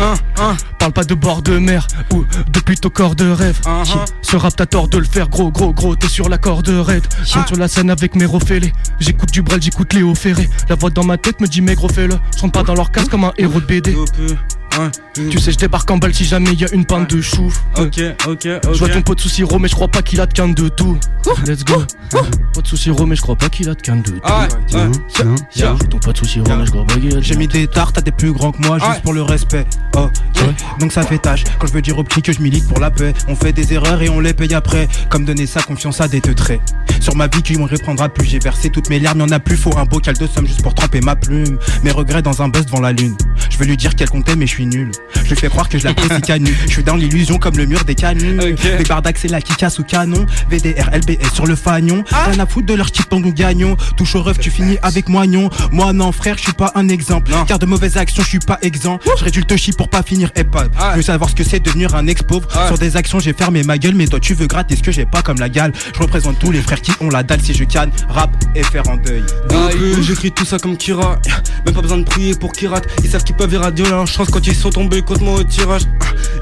Parle pas de bord de mer ou de plutôt corps de rêve. Ce rap t'as tort de le faire, gros gros gros, t'es sur la corde raide. Je monte sur la scène avec mes refélés. J'écoute du Brel, j'écoute Léo Ferré. La voix dans ma tête me dit mais gros fais-le. Je pas dans leur case comme un héros de BD. Tu sais, je débarque en balle si jamais y a une panne de chouf. Ok, ok, ok. Je vois ton pote sous sirop, mais je crois pas qu'il a de canne de tout. Let's go. Pote sous sirop, mais je crois pas qu'il a de canne de tout. Ah. Tiens, ton pote sous sirop, mais je crois pas qu'il a de J'ai mis des tartes à des plus grands que moi juste pour le respect. Oh, yeah. donc ça fait tâche. Quand je veux dire au petit que je milite pour la paix, on fait des erreurs et on les paye après. Comme donner sa confiance à des teutrés. Sur ma vie qui me reprendra plus, j'ai versé toutes mes larmes, y'en a plus. Faut un bocal de somme juste pour tremper ma plume. Mes regrets dans un buzz devant la lune. Je veux lui dire qu'elle comptait, mais je suis nul. Je fais croire que je l'apprécie canu. Je suis dans l'illusion comme le mur des canuts. Les bardacs, c'est la casse au canon. VDR, LBS sur le fagnon. Rien à foutre de leur type quand nous gagnons. Touche au ref, tu finis avec moignon. Moi, non, frère, je suis pas un exemple. Car de mauvaises actions, je suis pas exempt. Je réduis le chi pour pas finir épave. Je veux savoir ce que c'est devenir un ex-pauvre. Sur des actions, j'ai fermé ma gueule, mais toi, tu veux gratter ce que j'ai pas comme la gale. Je représente tous les frères qui ont la dalle si je canne, rap et faire en deuil. J'écris tout ça comme Kira. Même pas besoin de prier pour ratent. Ils savent qu'ils peuvent irradier leur chance quand ils sont tombés contre moi au tirage.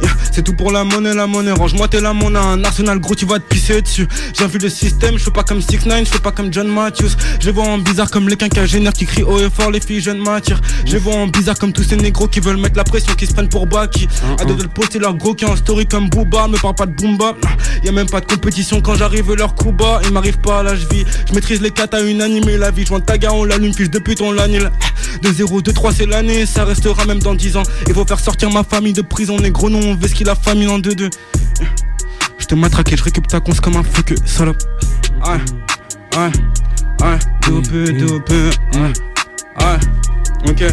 Ah. C'est tout pour la monnaie, la monnaie. Range-moi tes là, mon un arsenal gros, tu vas te pisser dessus. J'ai vu le système, je fais pas comme 6 9 je fais pas comme John Matthews. Je les vois en bizarre comme les quinquagénaires qui crient haut et fort, les filles jeunes m'attirent. Je les vois en bizarre comme tous ces négros qui veulent mettre la pression, qui se prennent pour Baki. À deux de le poster leur gros qui est en story comme Booba. Me parle pas de Boomba. Y a même pas de compétition quand j'arrive leur coup bas. Il m'arrive pas là, je vis. Je maîtrise les katas unanimés. La vie, joint taga, on l'allume, fiche de pute, on l'annule. De 0, 2, 3, c'est l'année. Ça restera même dans 10 ans. Il faut faire sortir ma famille de prison. Négro, non, on veut ce qu'il a famille en 2-2. Je te matraque et je récupère ta conce comme un fou que salope. Ouais, ouais, ouais, dopé, dopé, ouais, ouais, ok.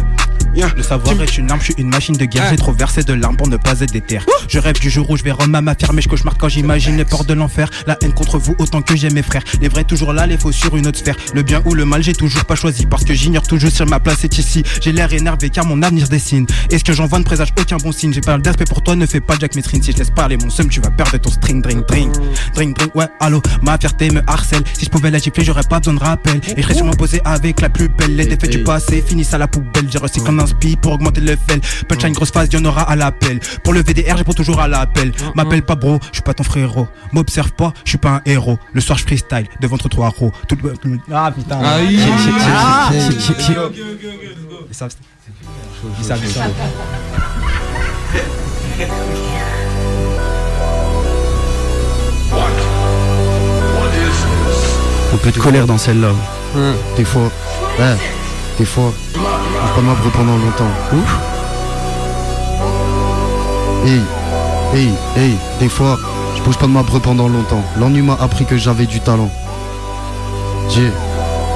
Yeah. Le savoir est une arme, je suis une machine de guerre. Ouais. J'ai trop versé de larmes pour ne pas être déter. Je rêve du jour où je vais rendre ma ferme, mais je cauchemarde quand j'imagine les portes de l'enfer. La haine contre vous autant que j'ai mes frères. Les vrais toujours là, les faux sur une autre sphère. Le bien ou le mal, j'ai toujours pas choisi parce que j'ignore toujours si ma place est ici. J'ai l'air énervé car mon avenir se dessine. Est-ce que j'en vois ne présage aucun bon signe? J'ai pas d'aspect pour toi, ne fais pas Jack Metrine. Si je laisse parler mon seum, tu vas perdre ton string, drink, drink. Drink, drink, ouais, allô, ma fierté me harcèle. Si je pouvais la gifler, j'aurais pas besoin de rappel. Et je serais sûrement posé avec la plus belle. Les défaites du passé finissent à la poubelle. J'ai recyclé un pour augmenter le level. Punchline grosse phase, y'en aura à l'appel. Pour le VDR, j'réponds toujours à l'appel. M'appelle pas bro, je suis pas ton frérot. M'observe pas, je suis pas un héros. Le soir, je freestyle devant entre trois ros. Tout le- Ah putain. Ah. Ils savent- ils savent, ils savent. Un peu de colère dans celle-là. Des fois. Ouais. Des fois. Faut pas m'abre pendant longtemps. Ouf. Hey, hey, hey, des fois, je bouge pas de ma breu pendant longtemps. L'ennui m'a appris que j'avais du talent. J'ai,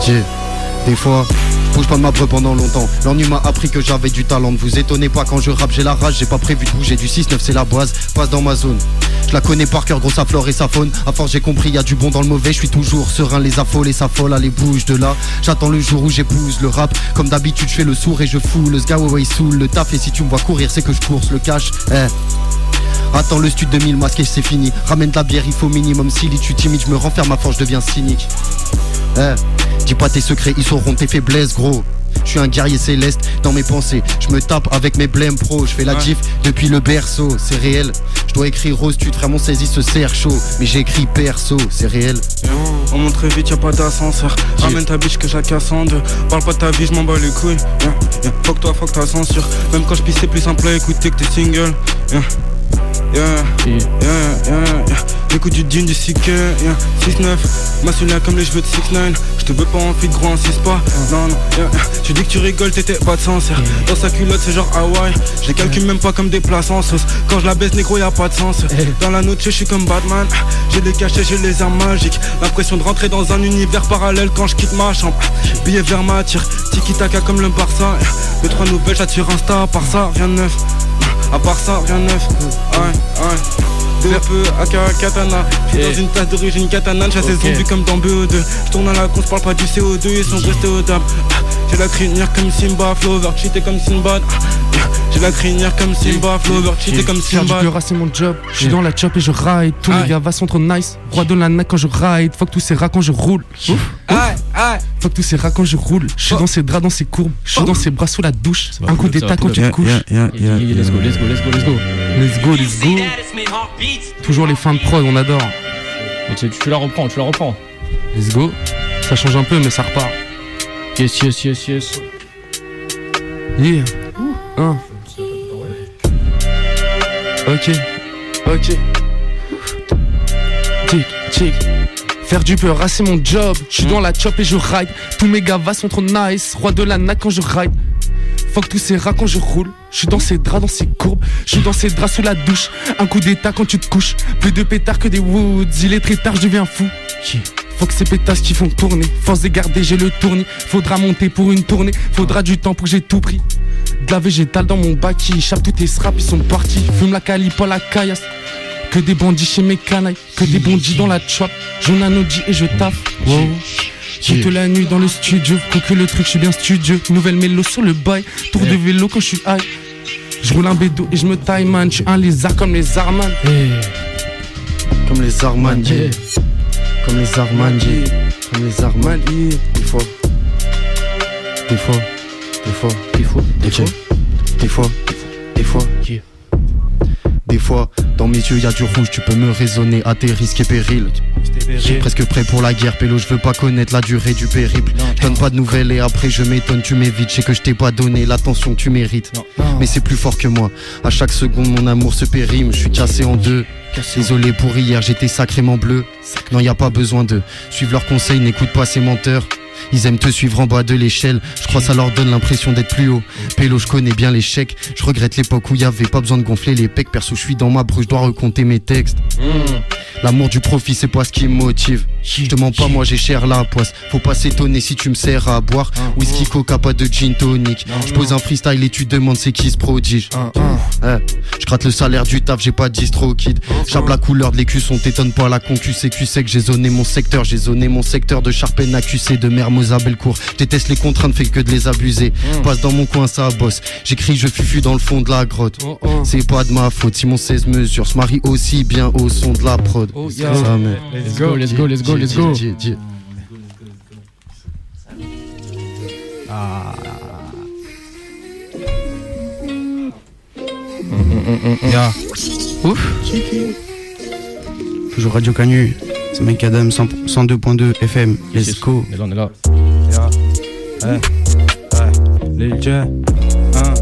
j'ai, des fois, bouge pas de ma breu pendant longtemps. L'ennui m'a appris que j'avais du talent. Ne vous étonnez pas quand je rappe, j'ai la rage, j'ai pas prévu de bouger. Du 6-9, c'est la base, passe dans ma zone. Je la connais par cœur, gros sa flore et sa faune. À force j'ai compris, y a du bon dans le mauvais. Je suis toujours serein, les affoles et s'affolent, allez bouge de là. J'attends le jour où j'épouse le rap. Comme d'habitude, je fais le sourd et je fous le sga ouais, soul le taf. Et si tu me vois courir, c'est que je course le cash. Eh. Attends le stud 2000 masqué c'est fini Ramène la bière il faut minimum Si tu timide je me renferme à force je deviens cynique Eh Dis pas tes secrets ils sauront tes faiblesses gros je suis un guerrier céleste dans mes pensées Je me tape avec mes blèmes pro Je fais la gif depuis le berceau C'est réel Je dois écrire rose tu vraiment saisi ce cerf chaud Mais j'écris perso C'est réel On monte très vite, y'a pas d'ascenseur. Ramène ta biche que j'ai casse en deux. Parle pas de ta vie, je m'en bats les couilles. Fuck toi, fuck ta censure. Même quand je pisse, c'est plus simple à écouter que tes singles. Yeah. Yeah, yeah, yeah, yeah. J'écoute du Dean, du CK, yeah. 6-9, masculin comme les cheveux de 6-9 Je te veux pas en fit gros, insiste pas. Non, non, yeah, yeah. Tu dis que tu rigoles, t'étais pas de sens yeah. Dans sa culotte, c'est genre Hawaii Je les calcule même pas comme des places en sauce. Quand je la baisse, négro, y'a pas de sens. Dans la note, je suis comme Batman. J'ai des cachets, j'ai les armes magiques. L'impression de rentrer dans un univers parallèle quand je quitte ma chambre. Billet vers ma tire, tiki taka comme le Barça Deux trois nouvelles, j'attire Insta, à part ça, rien de neuf à part ça, rien de neuf. Ouais, ouais. Deux peu aka katana. J'suis dans une tasse d'origine katana. J'chasse des zombies comme dans BO2. J'tourne à la con, j'parle pas du CO2. Ils sont restés au table. J'ai la crinière comme Simba, Flower, cheaté comme Sinbad. J'ai la crinière comme Simba, Flower, cheaté comme Faire du Sinbad. pleurat c'est mon job, je suis dans la chop et je ride. Tous les gars sont trop nice, roi de la nac quand je ride. Fuck tous ces rats quand je roule. Fuck tous ces rats quand je roule. Je suis dans ses draps, dans ses courbes, je suis dans ses bras sous la douche. Un coup d'état quand tu te couches. Let's go, let's go, let's go, let's go. Let's go, let's go. Toujours les fins de prod, on adore. Mais tu, tu la reprends, tu la reprends. Let's go. Ça change un peu mais ça repart. Yes, yes, yes, yes. Yeah Un. Ok Ok Tic, tic Faire du peur, c'est mon job. Je suis dans la chop et je ride. Tous mes gavas sont trop nice. Roi de la nac quand je ride. Fuck tous ces rats quand je roule. Je suis dans ces draps, dans ces courbes. Je suis dans ces draps sous la douche. Un coup d'état quand tu te couches. Plus de pétards que des woods. Il est très tard, je deviens fou. Fuck ces pétasses qui font tourner. Force de garder, j'ai le tournis. Faudra monter pour une tournée. Faudra du temps pour que j'ai tout pris. De la végétale dans mon bac qui échappe tous tes straps, ils sont partis. Fume la cali, pas la caillasse. Que des bandits chez mes canailles, que des bandits dans la trap. J'en ai dit et je taffe. Wow. Toute la nuit dans le studio, que le truc, je suis bien studieux. Nouvelle mélo sur le bail, tour de vélo quand je suis high. Je roule un bédo et je me taille man, je suis un lézard comme les Arman. Comme les Arman, yeah. Comme les Armanji, comme les Armanji. Des fois, des fois, des fois, des fois, des fois, des fois, des fois, des fois. Dans mes yeux, y a du rouge, tu peux me raisonner à tes risques et périls. J'ai presque prêt pour la guerre, Pélo, je veux pas connaître la durée du périple. Donne pas de nouvelles et après je m'étonne, tu m'évites. Je sais que je t'ai pas donné l'attention que tu mérites. Mais c'est plus fort que moi. À chaque seconde, mon amour se périme. Je suis cassé en deux. Désolé pour hier, j'étais sacrément bleu. Non, y a pas besoin de suivre leurs conseils, n'écoute pas ces menteurs. Ils aiment te suivre en bas de l'échelle. Je crois ça leur donne l'impression d'être plus haut. Pélo, je connais bien l'échec. Je regrette l'époque où y avait pas besoin de gonfler les pecs. Perso, je suis dans ma bruche, je dois recompter mes textes. L'amour du profit, c'est pas ce qui me motive. Je te mens pas, moi j'ai cher la poisse. Faut pas s'étonner si tu me sers à boire. Whisky, coca, pas de gin tonic. Je pose un freestyle et tu demandes c'est qui se prodige. Eh, Je gratte le salaire du taf, j'ai pas de distro kid. J'appe la couleur de l'écu, on t'étonne pas la concu. C'est que sec, j'ai zoné mon secteur. J'ai zoné mon secteur de Charpennes accusé de Mermoz Bellecour. Je déteste les contraintes, fait que de les abuser. Passe dans mon coin, ça bosse. J'écris, je fufu dans le fond de la grotte. C'est pas de ma faute si mon 16 mesures se marie aussi bien au son de la prod. yeah. Ça, mais- Let's go, let's go, let's go, let's go. Ah. Ouf. Toujours Radio Canu. C'est Mike Adam 100 102.2 FM. Let's go. On est là, on est là. Ouais. Ouais. Les jeux. Hein.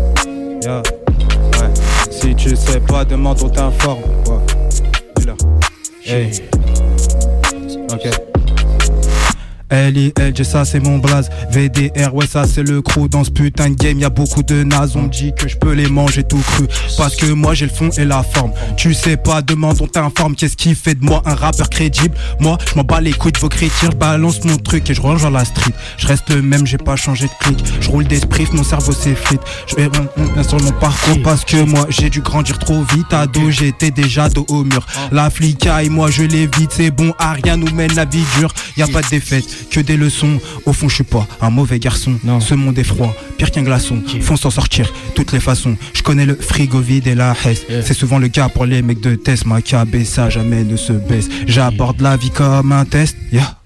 Ouais. Si tu sais pas, demande, on t'informe. Ouais. Hey. Ok. L.I.L.G ça c'est mon blaze. VDR ouais ça c'est le crew Dans ce putain de game. Y a beaucoup de nazes On dit que je peux les manger tout cru. Parce que moi j'ai le fond et la forme. Tu sais pas demande on t'informe. Qu'est-ce qui fait de moi un rappeur crédible? Moi je m'en bats les couilles de vos critiques. Je balance mon truc et je range dans la street. Je reste le même j'ai pas changé de clic Je roule des spriffs mon cerveau s'effrite. Je vais sur mon parcours Parce que moi j'ai dû grandir trop vite. Ado j'étais déjà dos au mur. La flicaille moi je l'évite. C'est bon à rien nous mène la vie dure. Y a pas de défaite que des leçons. Au fond je suis pas un mauvais garçon. Ce monde est froid pire qu'un glaçon. Faut s'en sortir toutes les façons. Je connais le frigo vide et la hesse C'est souvent le cas pour les mecs de test. Ma ça jamais ne se baisse. J'aborde la vie comme un test. Yeah.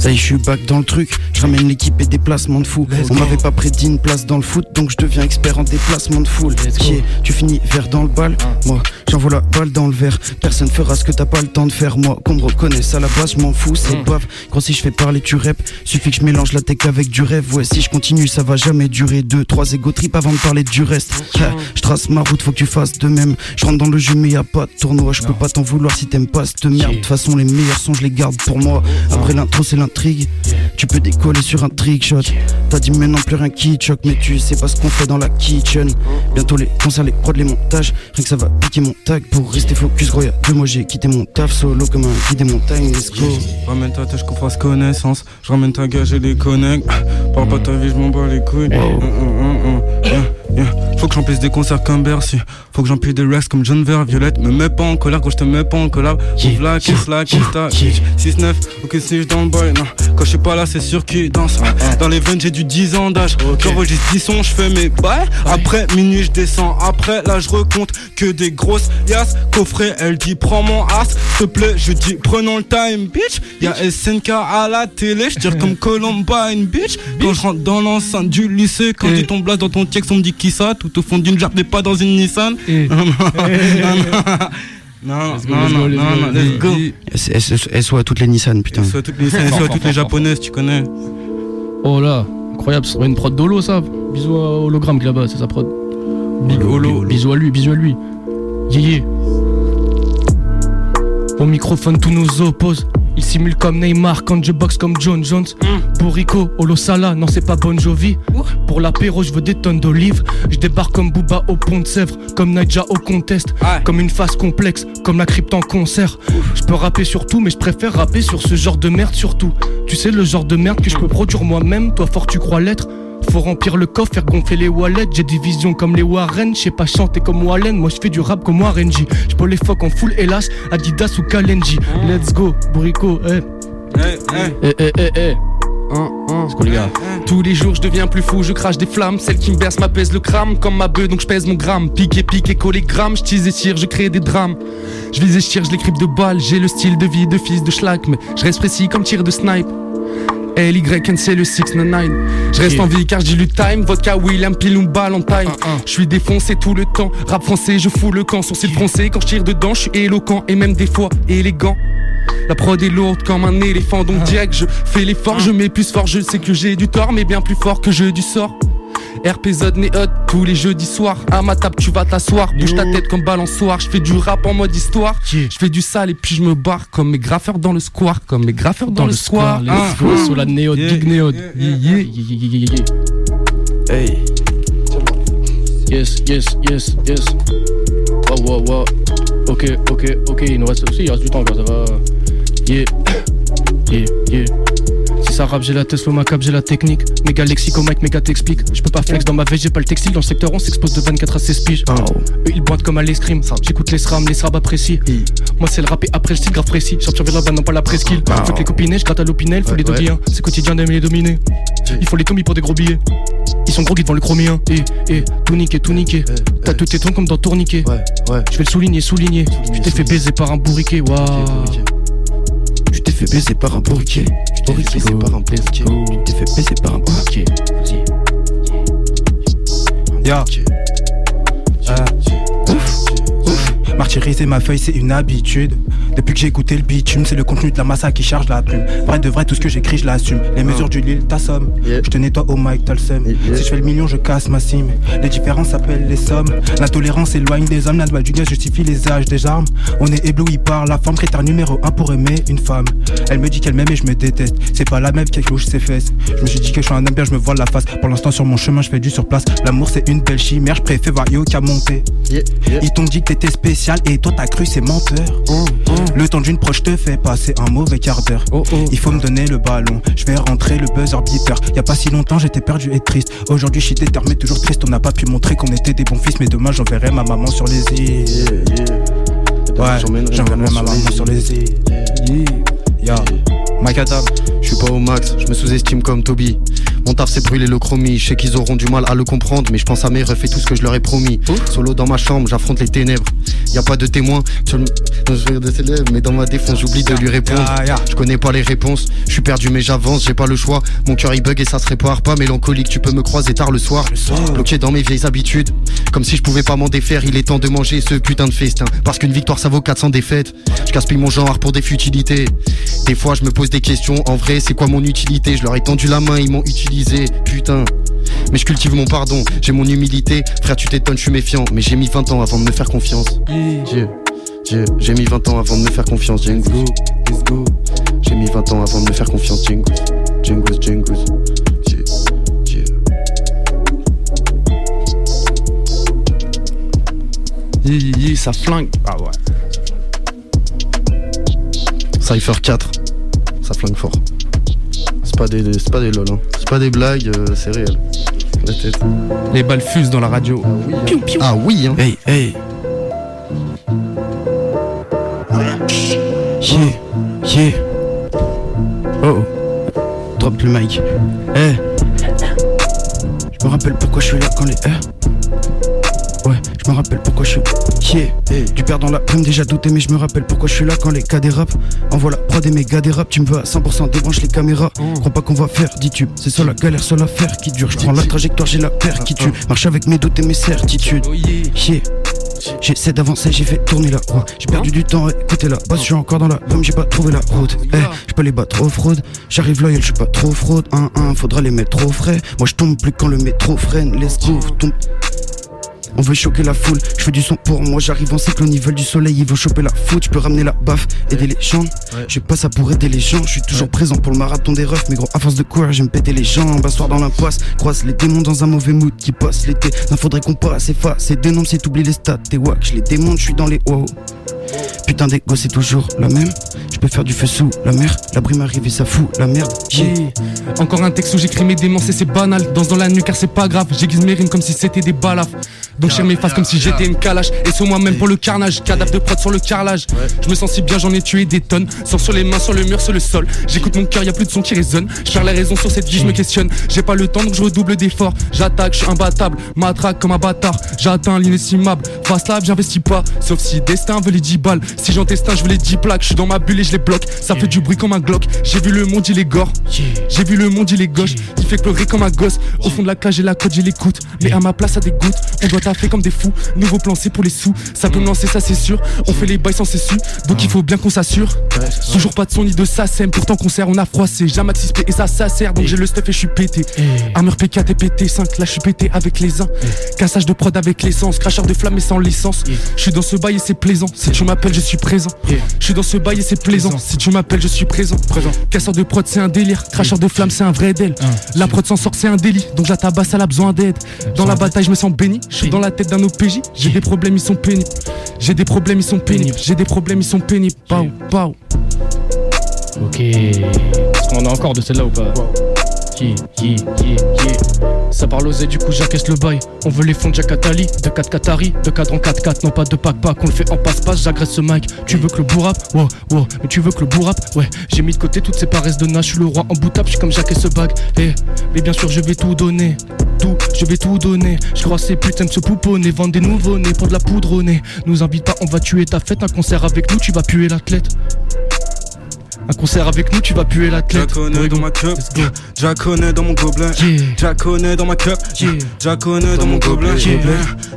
Ça y est, je suis back dans le truc. Je ramène l'équipe et déplacement de fou. On m'avait pas prédit une place dans le foot, donc je deviens expert en déplacement de foule. Qui tu finis vert dans le bal. Ah. Moi, j'envoie la balle dans le verre. Personne fera ce que t'as pas le temps de faire. Moi, qu'on me reconnaisse à la base, je m'en fous, c'est mmh. bave. Quand si je fais parler, tu rap. Suffit que je mélange la tech avec du rêve. Ouais, si je continue, ça va jamais durer. Deux, trois égo trip avant de parler du reste. je trace ma route, faut que tu fasses de même. Je rentre dans le jeu, mais y a pas de tournoi. Je peux pas t'en vouloir si t'aimes pas cette merde. De toute façon, les meilleurs sons, je les garde pour moi. Après l'intro, c'est tu peux décoller sur un trick shot. T'as dit maintenant plus rien qui choque, mais tu sais pas ce qu'on fait dans la kitchen. Bientôt les concerts, les prods, les montages. Rien que ça va piquer mon tag pour rester focus. Gros, y'a deux mois j'ai quitté mon taf solo comme un guide des montagnes. Let's go. Ramène ta tâche qu'on fasse connaissance. Je ramène ta gage et les connects. Parle pas ta vie, je m'en bats les couilles. Faut que j'emplisse des concerts comme Bercy. Faut que j'empile des rex comme John Ver, Violette. Me mets pas en colère quand je te mets pas en colère. Ouvre la kiss, la kiss, ta 6-9, ok, si je dans le boy, non. Quand je suis pas là, c'est sûr qu'il danse. Dans les veines, j'ai du 10 ans d'âge. J'enregistre 10 sons, je fais mes bails. Après minuit, je descends. Après, là, je recompte que des grosses yas. Coffret, elle dit prends mon as. S'il te plaît, je dis prenons le time, bitch. Y'a SNK à la télé, je tire comme Columbine, bitch. Quand je rentre dans l'enceinte du lycée, quand tu tombes là dans ton texte, on me dit qui ça? Tout au fond d'une jarre, mais pas dans une Nissan. Non, non, non, non, let's go. Elle soit toutes les Nissan, putain. Elle soit toutes les Nissan, toutes les japonaises, tu connais. Oh là, incroyable, ça serait une prod d'Holo ça. Bisous à Hologramme qui là-bas, c'est sa prod. Big Holo. Bisous à lui, bisous à lui. Yé Au microphone, tous nous opposent. Il simule comme Neymar quand je boxe comme John Jones. Mm. Burrico, Olo Sala, non c'est pas Bon Jovi. Pour l'apéro, je veux des tonnes d'olives. Je débarque comme Booba au pont de Sèvres, comme Naija au contest. Comme une phase complexe, comme la crypte en concert. Je peux rapper sur tout, mais je préfère rapper sur ce genre de merde surtout. Tu sais, le genre de merde que je peux produire moi-même, toi fort tu crois l'être. Faut remplir le coffre, faire gonfler les wallets. J'ai des visions comme les Warren. Je sais pas chanter comme Wallen. Moi, je fais du rap comme Warren G. Je peux les fuck en full hélas, Adidas ou Kalenji. Let's go, Brico, eh. Eh, eh, eh, eh. C'est quoi les gars Tous les jours je deviens plus fou, je crache des flammes Celle qui me berce m'apaise le crame Comme ma bœuf donc je pèse mon gramme Pique pique et gramme Je tease et tire, je crée des drames Je vise et tire, je l'écripe de balles J'ai le style de vie de fils de schlag Mais je reste précis comme tir de snipe c'est le 699 Je reste en vie car j'ai lu time. Vodka William Pilum Ballantine Je suis défoncé tout le temps. Rap français je fous le camp. Sourcil français quand je tire dedans Je suis éloquent et même des fois élégant. La prod est lourde comme un éléphant Donc direct je fais l'effort. Je mets plus fort Je sais que j'ai du tort Mais bien plus fort que je du sort RPZ Néod tous les jeudis soirs. À ma table, tu vas t'asseoir. Bouge ta tête comme balançoire. Je fais du rap en mode histoire. Je fais du sale et puis je me barre comme mes graffeurs dans le square. Comme mes graffeurs dans, le square. Ah. Sur la Néod, big Néod. Hey. Yes, yes, yes, yes. Wow, wow, wow. Ok, ok, ok. Il nous reste aussi, il reste du temps, ça va. Yeah. Yeah, yeah ça rap, j'ai la Tesla, ma cap, j'ai la technique. Méga lexico, Mike, méga t'explique. Je peux pas flex dans ma veille, j'ai pas le textile. Dans le secteur, on s'expose de 24 à 16 piges. Oh. Eux, ils boitent comme à l'escrime. J'écoute les SRAM, les SRAB apprécient. Moi, c'est le rap et après le style grave précis. De la non pas la presqu'île. Oh. Faut que les copines, je gratte à l'opinel, faut les doguer. C'est quotidien d'aimer les dominer. Il faut les commis pour des gros billets. Ils sont gros qui devant le chromien. Et, et, tout niqué, tout niqué. T'as tout tes tons comme dans tourniquet. Ouais, ouais. Je vais le souligner, souligner. Tu t'es fait baiser par un bourriquet, waouh. Tu t'es fait baiser par un bourriquet. Tu t'es fait baiser par un bourriquet. Tu t'es fait baiser par un bourriquet. Ya. Martyriser ma feuille, c'est une habitude. Depuis que j'ai écouté le bitume, c'est le contenu de la massa qui charge la plume. Vrai de vrai, tout ce que j'écris, je l'assume. Les mesures du Lille, ta somme. Je te nettoie au mic, t'as le seum. Si je fais le million, je casse ma cime. Les différences s'appellent les sommes. L'intolérance éloigne des hommes. La loi du gaz justifie les âges des armes. On est ébloui par la forme, critère numéro un pour aimer une femme. Elle me dit qu'elle m'aime et je me déteste. C'est pas la même qui louche ses fesses. Je me suis dit que je suis un homme bien, je me vois la face. Pour l'instant, sur mon chemin, je fais du sur place. L'amour, c'est une belle chimère, je préfère Vario qu'à monter. Ils t'ont dit que t'étais spécial et toi t'as cru, c'est menteur. Le temps d'une proche te fait passer un mauvais quart d'heure. Il faut me donner le ballon, je vais rentrer le buzzer beater. Y a pas si longtemps, j'étais perdu et triste. Aujourd'hui, je suis déter, mais toujours triste. On n'a pas pu montrer qu'on était des bons fils, mais demain, j'enverrai ma maman sur les îles. Ouais, j'enverrai ma maman sur les îles. Yeah. Mike Adam, je suis pas au max, je me sous-estime comme Toby. Mon taf c'est brûler le chromie, je sais qu'ils auront du mal à le comprendre, mais je pense à mes refs et tout ce que je leur ai promis. Solo dans ma chambre, j'affronte les ténèbres. Y a pas de témoin, je rire de ses mais dans ma défense j'oublie de lui répondre. Je connais pas les réponses, je suis perdu mais j'avance, j'ai pas le choix. Mon cœur il bug et ça se répare pas, mélancolique, tu peux me croiser tard le soir. Bloqué dans mes vieilles habitudes, comme si je pouvais pas m'en défaire, il est temps de manger ce putain de festin. Parce qu'une victoire ça vaut 400 défaites. Je gaspille mon genre pour des futilités. Des fois je me pose des questions, en vrai c'est quoi mon utilité? Je leur ai tendu la main, ils m'ont utilisé, putain. Mais je cultive mon pardon, j'ai mon humilité. Frère, tu t'étonnes, je suis méfiant. Mais j'ai mis 20 ans avant de me faire confiance. Dieu, Dieu, j'ai mis 20 ans avant de me faire confiance, Django. Let's go. J'ai mis 20 ans avant de me faire confiance, Django. Django, Django. Yi, yi, ça flingue. Ah ouais. Cypher 4, ça flingue fort. C'est pas des, c'est pas des lol, hein. c'est pas des blagues, euh, c'est réel. La tête. Les balles fusent dans la radio. Piou, piou. Ah oui, hein. Hey, hey. Yeah, yeah. Oh, oh. drop le mic. Eh. Je me rappelle pourquoi je suis là quand les. Eh. Ouais, me rappelle pourquoi je suis. Yeah. Du père dans la plume, déjà douté, mais je me rappelle pourquoi je suis là quand les cas dérapent. Envoie la prod et méga dérapent. Tu me veux à 100%, débranche les caméras. Crois pas qu'on va faire, dis-tu. C'est ça la galère, seule affaire qui dure. Je prends la trajectoire, j'ai la paire qui tue. Marche avec mes doutes et mes certitudes. Yeah. J'essaie d'avancer, j'ai fait tourner la roue. J'ai perdu du temps, écoutez la bosse, je suis encore dans la boum, j'ai pas trouvé la route. Eh, je peux les battre au fraude. J'arrive loyal, je suis pas trop fraude. Un, un, faudra les mettre trop frais. Moi je tombe plus quand le métro freine. Let's go, tombe. On veut choquer la foule, je fais du son pour moi, j'arrive en cyclone, ils veulent du soleil, ils veulent choper la foot, je peux ramener la baffe, aider les gens. Je pas ça pour aider les gens, je suis toujours présent pour le marathon des refs, mais gros, à force de courir, j'aime péter les jambes, asseoir dans la poisse, croise les démons dans un mauvais mood qui passe l'été. Non, faudrait qu'on passe, efface et dénonce si t'oublies les stats, t'es wack, je les démonte, je suis dans les wow. Putain d'égo c'est toujours la même Je peux faire du feu sous la mer La brume arrive et ça fout la merde Yeah. Encore un texte où j'écris mes démences et c'est banal. Danse dans la nuit car c'est pas grave. J'aiguise mes rimes comme si c'était des balafres. Donc je mes faces comme si j'étais une calache. Et sur moi-même pour le carnage. Cadavre de prod sur le carrelage. Je me sens si bien, j'en ai tué des tonnes. Sors sur les mains, sur le mur, sur le sol. J'écoute mon cœur, y a plus de son qui résonne. Je perds les raisons sur cette vie, je me questionne. J'ai pas le temps donc je redouble d'efforts. J'attaque, je suis imbattable. Matraque comme un bâtard. J'atteins l'inestimable. Face là, j'investis pas. Sauf si destin veut les 10 balles. Si j'en teste un, je veux les 10 plaques. Je suis dans ma bulle et je les bloque. Ça fait du bruit comme un Glock. J'ai vu le monde, il est gore. J'ai vu le monde, il est gauche. Il fait pleurer comme un gosse. Au fond de la cage, j'ai la code, j'ai l'écoute. Mais à ma place, ça dégoûte. On doit taffer comme des fous. Nouveau plan, c'est pour les sous. Ça peut me lancer, ça c'est sûr. On fait les bails sans cessu. Donc il faut bien qu'on s'assure. Toujours pas de son ni de SACEM. Pourtant, concert, on a froissé. Jamais 6P et ça, ça sert. Donc j'ai le stuff et je suis pété. Armure P4 et PT5. Là, je suis pété avec les uns. Cassage de prod avec l'essence. Cracheur de flammes et sans licence. Je suis dans ce bail et c'est plaisant. Si tu m'appelles, je suis présent. Je suis dans ce bail et c'est plaisant. Si tu m'appelles, je suis présent. Casseur de prod, c'est un délire. Cracheur de flammes, c'est un vrai d'elle. La prod s'en sort, c'est un délit. Donc la tabasse, elle a besoin d'aide. Dans la bataille, je me sens béni. Je suis dans la tête d'un OPJ. J'ai des problèmes, ils sont pénibles. J'ai des problèmes, ils sont pénibles. J'ai des problèmes, ils sont pénibles. Pau, pau. Ok. Est-ce qu'on a encore de celle-là ou pas? Yeah, yeah, yeah, yeah. Ça parle aux du coup j'encaisse le bail. On veut les fonds de Jacatali, de 4 Qatari, de cadre en 4-4, non pas de pack-pack. On le fait en passe-passe, j'agresse ce mic. Tu veux que le bourrap? Wow, wow, mais tu veux que le bourrap? Ouais, j'ai mis de côté toutes ces paresses de nage. Je suis le roi en boutable, je suis comme Jacques et ce bag. Eh, mais bien sûr, je vais tout donner. Tout, je vais tout donner. Je crois ces putains de se pouponner, vendre des nouveaux-nés pour de la poudre au nez. Nous invite pas, on va tuer ta fête. Un concert avec nous, tu vas puer l'athlète. Un concert avec nous, tu vas puer la tête. Jaconnet dans ma cup, Jaconnet dans mon gobelet, Jaconnet dans ma cup, Jaconnet dans mon gobelet.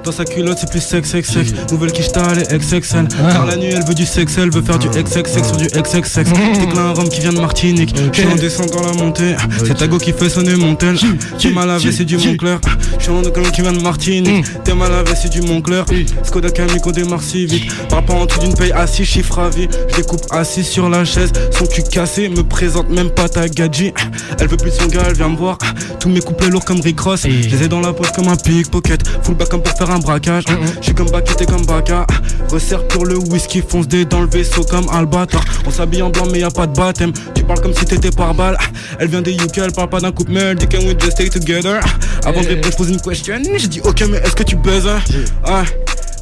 Dans sa culotte, c'est plus sexe, sexe, sexe. Nouvelle quiche elle est XXL. Car la nuit, elle veut du sexe, elle veut faire du XXX sur du XXX. J'éclate un rhum qui vient de Martinique. Je suis en descente dans la montée. C'est ta go qui fait sonner mon tel. T'es mal lavé, c'est du Montclair. Je suis en descente qui vient de Martinique. T'es mal lavé, c'est du Montclair. Skoda Kamico démarre si vite. Par rapport en dessous d'une paye à 6 chiffres à vie. Je découpe assis sur la chaise. Son cul cassé, me présente même pas ta gadget. Elle veut plus son gars, elle vient me voir. Tous mes couplets lourds comme Rick Ross. Je les ai dans la poche comme un pickpocket. Full back comme pour faire un braquage. Je suis comme Baki, t'es comme Baka. Resserre pour le whisky, fonce des dans le vaisseau comme Albatar. On s'habille en blanc, mais y a pas de baptême. Tu parles comme si t'étais par balle. Elle vient des UK, elle parle pas d'un couple, mais elle dit can we just stay together? Avant de répondre, je pose une question. J'ai dit ok, mais est-ce que tu baises? Ouais,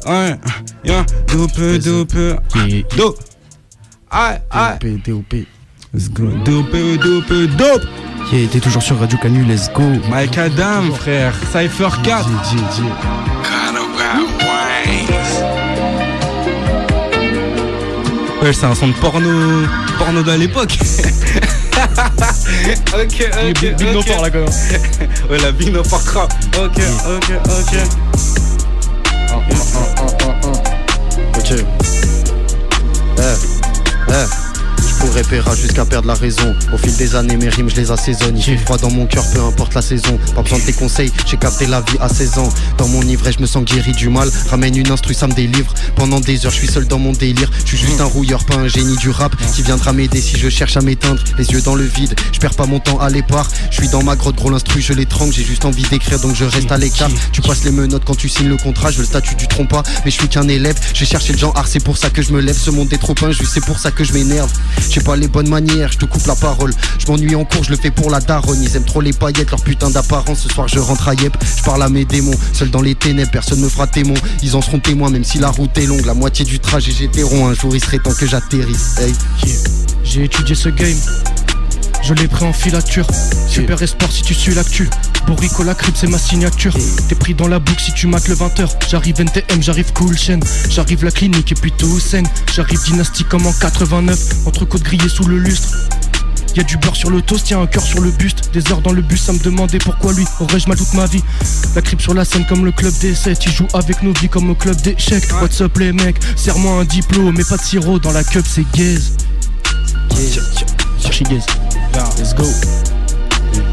ouais, yeah, dope, dope, dope. Aïe, aïe. DOP. Let's go. Dope, dope, dope. Yeah, t'es toujours sur Radio Canu, let's go. Mike Adam, frère. Cypher 4. Ouais, c'est un son de porno, porno de l'époque. ok, ok. Big- Big ok. No Fort, là, quand même. ouais, la Big No Fort crap. Ok, ok, ok. Ok. Eh, eh. Pourrais paiera jusqu'à perdre la raison. Au fil des années, mes rimes, je les assaisonne. Fait froid dans mon cœur, peu importe la saison. Pas besoin de tes conseils, j'ai capté la vie à 16 ans. Dans mon ivresse, je me sens guéri du mal. Ramène une instru, ça me délivre. Pendant des heures, je suis seul dans mon délire. Je suis juste un rouilleur, pas un génie du rap qui viendra m'aider si je cherche à m'éteindre. Les yeux dans le vide, je perds pas mon temps à l'épargne. Je suis dans ma grotte, gros l'instru, je l'étrangle. J'ai juste envie d'écrire, donc je reste à l'écart. Tu passes les menottes quand tu signes le contrat. Je veux le statut du trompe pas, mais je suis qu'un élève. J'ai cherché le genre c'est pour ça que je me lève. Ce monde est trop injuste, c'est pour ça que je m'énerve. J'ai pas les bonnes manières, je te coupe la parole. Je m'ennuie en cours, je le fais pour la daronne. Ils aiment trop les paillettes, leur putain d'apparence. Ce soir, je rentre à Yep, je parle à mes démons. Seul dans les ténèbres, personne me fera témoin. Ils en seront témoins, même si la route est longue. La moitié du trajet, j'étais rond. Un jour, il serait temps que j'atterrisse. J'ai étudié ce game. Je l'ai pris en filature. Super espoir si tu suis l'actu. Borico la crib c'est ma signature. T'es pris dans la boucle si tu mates le 20h. J'arrive NTM, j'arrive cool chaîne. J'arrive la clinique et puis tout saine. J'arrive dynastique comme en 89. Entre côtes grillées sous le lustre. Y'a du beurre sur le toast, y'a un cœur sur le buste. Des heures dans le bus, ça me demandait pourquoi lui. Aurais-je mal toute ma vie La crib sur la scène comme le club des 7. Il joue avec nos vies comme au club d'échecs. What's up les mecs? Serre-moi un diplôme, mais pas de sirop. Dans la cup, c'est gaze. Archi gaze. Let's go.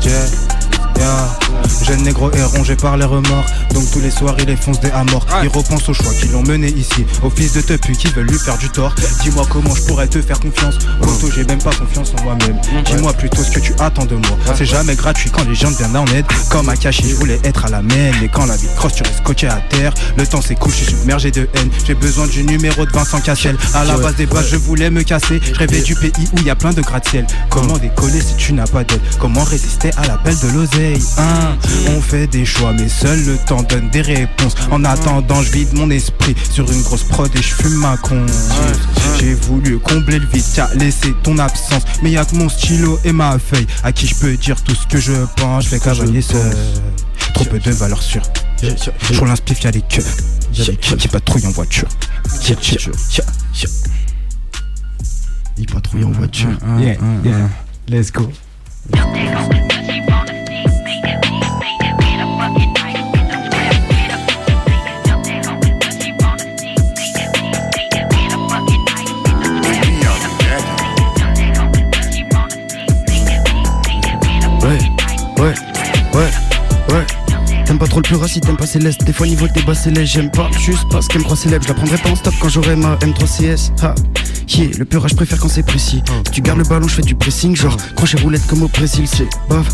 Yeah, yeah. Jeune négro est rongé par les remords. Donc tous les soirs il les fonce des à mort. Il repense aux choix qui l'ont mené ici. Aux fils de tepu qui veulent lui faire du tort. Dis-moi comment je pourrais te faire confiance. Poto j'ai même pas confiance en moi-même. Dis-moi plutôt ce que tu attends de moi. C'est jamais gratuit quand les gens viennent en aide. Comme Akashi je voulais être à la main Mais quand la vie crosse tu restes coaché à terre. Le temps s'écoule je suis submergé de haine. J'ai besoin du numéro de Vincent Cassel. À la base des bases je voulais me casser. Je rêvais du pays où il y a plein de gratte-ciel. Comment décoller si tu n'as pas d'aide? Comment résister à l'appel de l'oseille? Hein. On fait des choix mais seul le temps donne des réponses. En attendant je vide mon esprit sur une grosse prod et je fume ma con. J'ai voulu combler le vide, t'as laissé ton absence. Mais y'a que mon stylo et ma feuille À qui je peux dire tout ce que je pense. Je fais cavalier seul. Trop peu de valeur sûre Je roule y'a les queues. Qui patrouille en voiture. Il patrouille en voiture. Yeah, yeah. Let's go pas trop le plus si t'aimes pas céleste. Des fois, niveau des bas céleste, j'aime pas juste parce qu'elle me croit célèbre. Je la prendrai pas en stop quand j'aurai ma M3CS. Ha. Yeah, le pur je préfère quand c'est précis. Si tu gardes le ballon, je fais du pressing. Genre, crochet roulette comme au Brésil, c'est baf.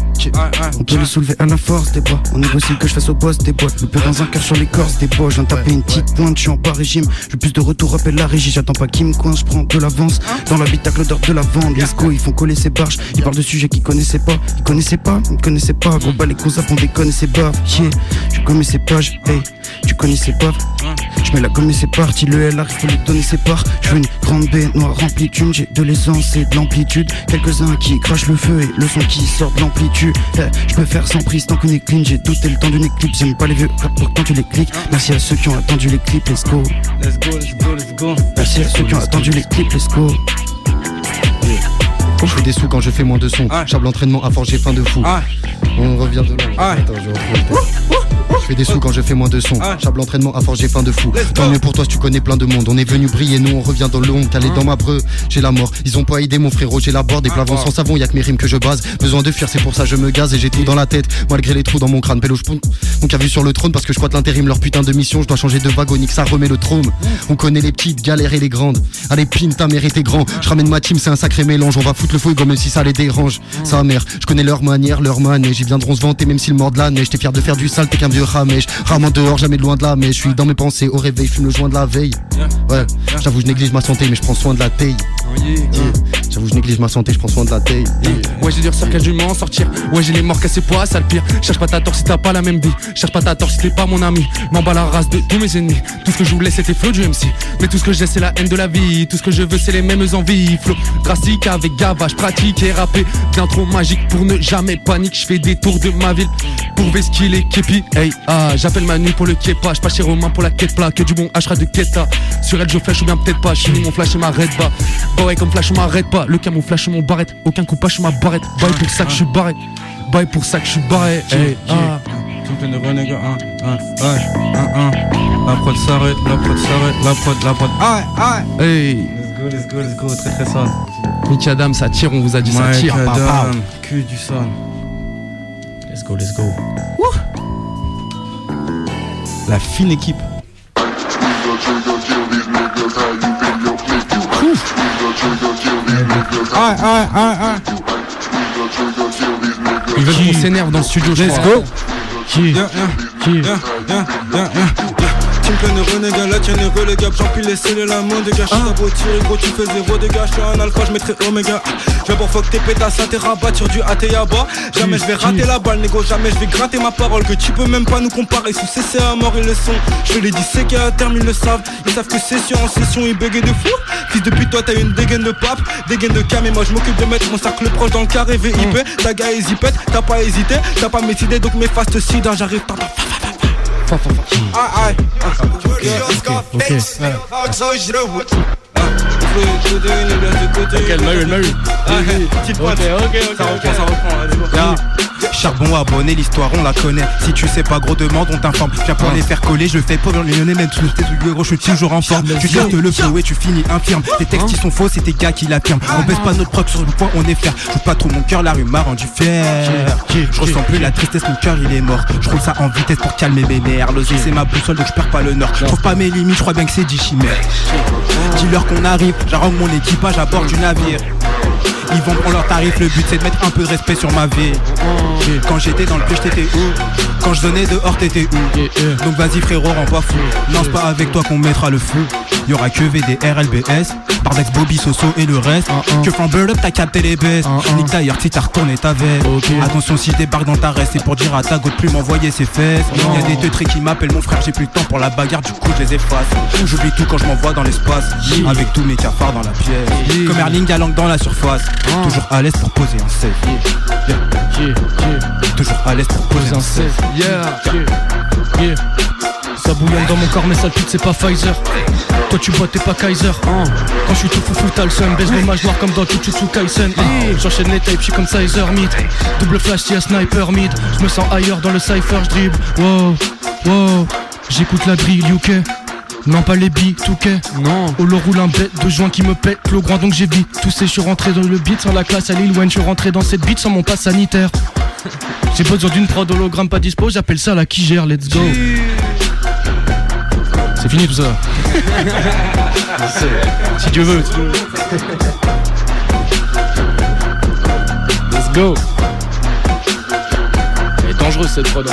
On peut le soulever à la force des bras. On négocie le que je fasse au boss des boîtes. Le pur dans un cœur sur l'écorce des bois. Je viens de taper une petite pointe, je suis en bas régime. Je plus de retour, rappelle la régie. J'attends pas qu'il me coince, je prends de l'avance. Dans l'habitacle, l'odeur de la vente. Let's go, ils font coller ses barges. Ils parlent de sujets qu'ils connaissaient pas. Ils connaissaient pas, ils connaissaient pas. Gros bas les cons on déconne, c'est baf. Yeah, je connais ses pages, hey, tu connais ses pas. Je mets la gomme et c'est parti, le LR, faut lui donner ses parts. Je veux une grande baie noire remplie de thunes, j'ai de l'aisance et de l'amplitude. Quelques-uns qui crachent le feu et le son qui sort de l'amplitude. Eh, je peux faire sans prise tant qu'on est clean, j'ai douté le temps d'une éclipse. J'aime pas les vieux rap pourtant tu les cliques. Merci à ceux qui ont attendu les clips, let's go. Let's go, let's go, let's go. Merci à ceux qui ont attendu les clips, let's go. Je fais des sous quand je fais moins de son. Chable l'entraînement à forger fin de fou. On revient de là. Attends, je retrouve. Je fais des sous quand je fais moins de son. Chable l'entraînement à forger fin de fou. Tant mieux pour toi si tu connais plein de monde. On est venu briller, nous on revient dans l'ombre. Calé dans ma breu, j'ai la mort. Ils ont pas aidé mon frérot, j'ai la bord. Des plavants sans savon, y'a que mes rimes que je base. Besoin de fuir, c'est pour ça je me gaze et j'ai tout dans la tête. Malgré les trous dans mon crâne, pélo Donc a vu sur le trône parce que je crois l'intérim, leur putain de mission. Je dois changer de wagon, ça remet le trône. On connaît les petites galères et les grandes. Allez, pin, ta mère était grand. Je ramène ma team, c'est un sacré mélange. On va foutre le feu, même si ça les dérange. Sa mère, je connais leur manière, leur manège. Ils viendront se vanter même s'ils mordent la neige. J'étais fier de faire du sale, t'es qu'un vieux ramèche. Rarement dehors, jamais de loin de là, mais je suis dans mes pensées. Au réveil, fume le joint de la veille. Ouais, j'avoue, je néglige ma santé, mais je prends soin de la taille. J'avoue, je néglige ma santé, je prends soin de la taille. Ouais, j'ai dur quel je m'en sortir. Ouais, j'ai les morts cassés poids, ça le pire. Cherche pas ta tort si t'as pas la même vie. Cherche pas ta tort si t'es pas mon ami. M'en bats la race de tous mes ennemis. Tout ce que je voulais, c'était flow du MC. Mais tout ce que j'ai, c'est la haine de la vie. Tout ce que je veux, c'est les mêmes envies. Flow drastique avec gavage, pratique et rappé. Bien trop magique pour ne jamais panique. Je fais des tours de ma ville pour qu'il est képi. Hey, ah, j'appelle Manu pour le kepa. J'pas chez Romain pour la plat. Que du bon hachra de keta. Sur elle, je flash ou bien peut-être pas. J'finis mon flash et pas. Bah ouais, comme flash, on m'arrête pas. Le camouflage, mon barrette. Aucun coupage, ma barrette. Bye pour ça que je suis barré. Bye pour ça que je suis barré. Hey, ah. De renégat, un, un, ouais, un, un. La prod s'arrête, la prod s'arrête, la prod, la prod. Aïe, aïe. Hey. Let's go, let's go, let's go, très très son. Mickey Adam, ça tire, on vous a dit ça tire. Adam, que du son. Let's go, let's go. La fine équipe. Aïe. Ils veulent qu'on s'énerve dans le studio, Let's go. Qui Yeah, yeah, Qui Team plein de renégats, la tienne est relégable. J'empile les scellés, la main dégage. Ah. T'as beau tirer, gros, tu fais zéro dégâts. J'suis un alpha, j'mettrai oméga. Pour fuck tes pétasses, à tes rabats sur du AT à bas. Jamais j'vais rater la balle, négo. Jamais j'vais gratter ma parole. Que tu peux même pas nous comparer. Sous CC à mort, ils le sont. Je les dis, c'est qu'à terme, ils le savent. Ils savent que session en session, ils bégayent de fou. Fils depuis toi, t'as une dégaine de pape, dégaine de cam. Et moi, j'm'occupe de mettre mon cercle proche dans le carré VIP. Mm. Ta gars, hésipette, t'as pas hésité. T'as pas mécidé, donc mes fastes sida. J'arrive, Fa, fa, fa. Ah, ah, ah, ah, ah, ah, ah, ah, Ok. Petite pointe. Ça reprend, ça reprend. allez. Charbon abonné, l'histoire on la connaît. Si tu sais pas, gros demande, on t'informe. Viens pour les faire coller, je fais pour les même sous le gros, je suis toujours en forme. Tu testes le flow et tu finis infirme. Tes textes ils sont faux, c'est tes gars qui l'affirment. On baisse pas notre proc sur le point, on est fier. Je joue pas trop mon cœur, la rue m'a rendu fier. Je ressens plus la tristesse, mon cœur il est mort. Je roule ça en vitesse pour calmer mes nerfs. L'osé c'est ma boussole, donc je perds pas le nord. Je trouve pas mes limites, je crois bien que c'est 10 chimères. Dis-leur qu'on arrive, j'arrange mon équipage à bord du navire. Ils vont prendre leur tarif, le but c'est de mettre un peu de respect sur ma vie. Quand j'étais dans le piège, t'étais où? Quand je donnais dehors, t'étais où? Donc vas-y frérot, rends pas fou. Non, c'est pas avec toi qu'on mettra le feu. Y'aura que VDR, LBS, Bardex, Bobby, Soso et le reste. Que flan bird up, t'as capté les baisses. Nique d'ailleurs si t'as retourné ta veste. Attention si je débarque dans ta reste, c'est pour dire à ta go de plus m'envoyer ses fesses. Y'a des teutrés qui m'appellent mon frère, j'ai plus le temps pour la bagarre, du coup je les efface. J'oublie tout quand je m'envoie dans l'espace. Avec tous mes cafards dans la pièce. Comme Erling Haaland dans la surface. Toujours à l'aise pour poser un save. Toujours à l'aise pour poser un save. Yeah. Yeah. Ça bouillonne dans mon corps mais ça pute c'est pas Pfizer. Toi tu bois t'es pas Kaiser. Quand je suis tout foufou t'as le seum. Baisse l'hommage noir comme dans Jujutsu Kaisen. Ah, J'enchaîne les tapes, je suis comme Sizer mid Double flash, y'a sniper mid Je me sens ailleurs dans le cypher, je dribble. Wow, wow. J'écoute la drill UK non pas les billes, tout qu'est Non Olo roule un bête de joint qui me pète Le grand donc j'ai vite Tous ces je suis rentré dans le beat sans la classe à Lil Wayne. Je suis rentré dans cette beat sans mon pass sanitaire. J'ai besoin d'une prod hologramme pas dispo J'appelle ça la qui gère, let's go. C'est fini tout ça. Si Dieu veut Let's go. Elle est dangereuse cette prod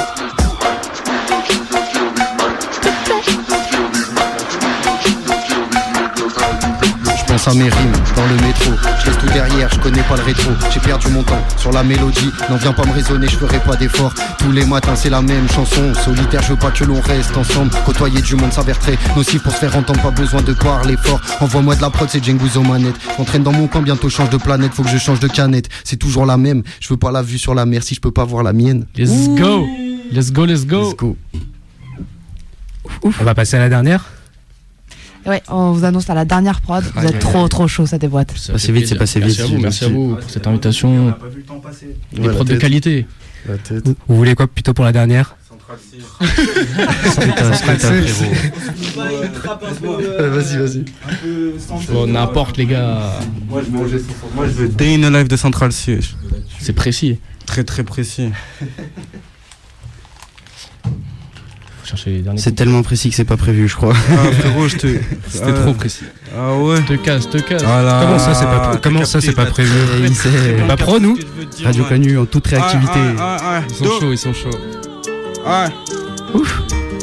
pense à mes rimes dans le métro. Je laisse tout derrière, je connais pas le rétro. J'ai perdu mon temps sur la mélodie. N'en viens pas me raisonner, je ferai pas d'effort. Tous les matins, c'est la même chanson. Solitaire, je veux pas que l'on reste ensemble. Côtoyer du monde s'avère très nocif pour se faire entendre. Pas besoin de parler fort. Envoie-moi de la prod, c'est Django aux manettes. J'entraîne dans mon camp, bientôt change de planète. Faut que je change de canette. C'est toujours la même. Je veux pas la vue sur la mer si je peux pas voir la mienne. Let's go Let's go, let's go Let's go. On va passer à la dernière. Ouais, on vous annonce à la dernière prod. Vous êtes trop trop chaud, ça déboîte. Ça fait plaisir. merci À vous, merci à vous pour cette invitation. Des Ouais, la prods de tête. qualité. La tête. Vous, vous voulez quoi plutôt pour la dernière Vas-y, vas-y. Bon, n'importe, les gars. Moi, je veux, moi, je veux Day in a Life de Central C. C'est précis. Très, très précis. Faut chercher les derniers. C'est tellement précis que c'est pas prévu, je crois. Ah, frérot, je te. C'était Ah, trop précis. Ah ouais. Te casse, te casse. Ah là, Comment ça, c'est pas, t'as comment ça, capté, c'est pas prévu pro, nous Radio ouais. Canu en toute réactivité. Ah, ah, ah, ah, Ils sont chauds, ils sont chauds. Ah.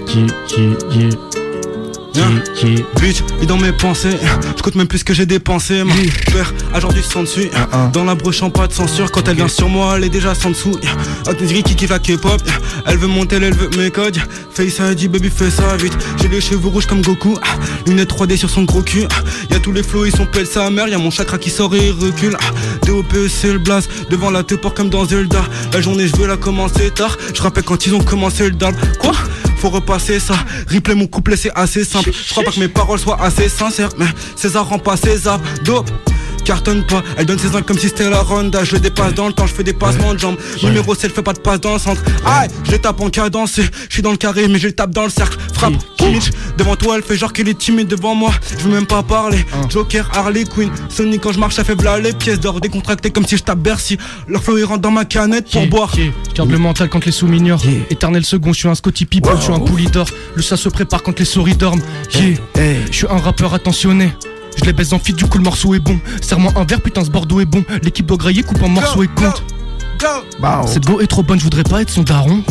Qui, qui, qui. Qui, qui. Bitch, et dans mes pensées, je compte même plus que j'ai dépensé. Mon père a genre du sang dessus. Dans la broche en pas de censure. Quand elle vient sur moi, elle est déjà sans dessous. Audrey qui kiffe la K-pop. Elle veut monter, elle veut mes codes. Face a dit, baby, fais ça vite. J'ai les cheveux rouges comme Goku. Lunettes 3D sur son gros cul. Y'a tous les flots, ils sont pelle sa mère. Y'a mon chakra qui sort et il recule. DOP, c'est le blast. Devant la teuport comme dans Zelda. La journée, je veux la commencer tard. Je rappelle quand ils ont commencé le dab. Quoi? Faut repasser ça. Replay mon couplet, c'est assez simple. Je crois pas que mes paroles soient assez sincères, mais César rend pas César. Dope. Cartonne pas, elle donne ses angles comme si c'était la ronda. Je le dépasse dans le temps, je fais des passements de jambes. Numéro 7, fait pas de passe dans le centre. Aïe, je les tape en cadencé. Je suis dans le carré, mais je tape dans le cercle. Frappe, Kimmich, devant toi, elle fait genre qu'elle est timide devant moi. Je veux même pas parler. Joker, Harley Quinn, Sony quand je marche, ça fait v'là les pièces d'or décontractées comme si je tape Bercy. Leur flow il rentre dans ma canette pour boire. Je garde le mental quand les sous m'ignorent. Éternel second, je suis un Scotty People, je suis un pouli d'or. Le chat se prépare quand les souris dorment. Yeah. Je suis un rappeur attentionné. Je les baise en fit, du coup le morceau est bon. Serre-moi un verre, putain ce Bordeaux est bon. L'équipe doit grailler, coupe en morceaux et compte. Cette go est trop bonne, je voudrais pas être son daron.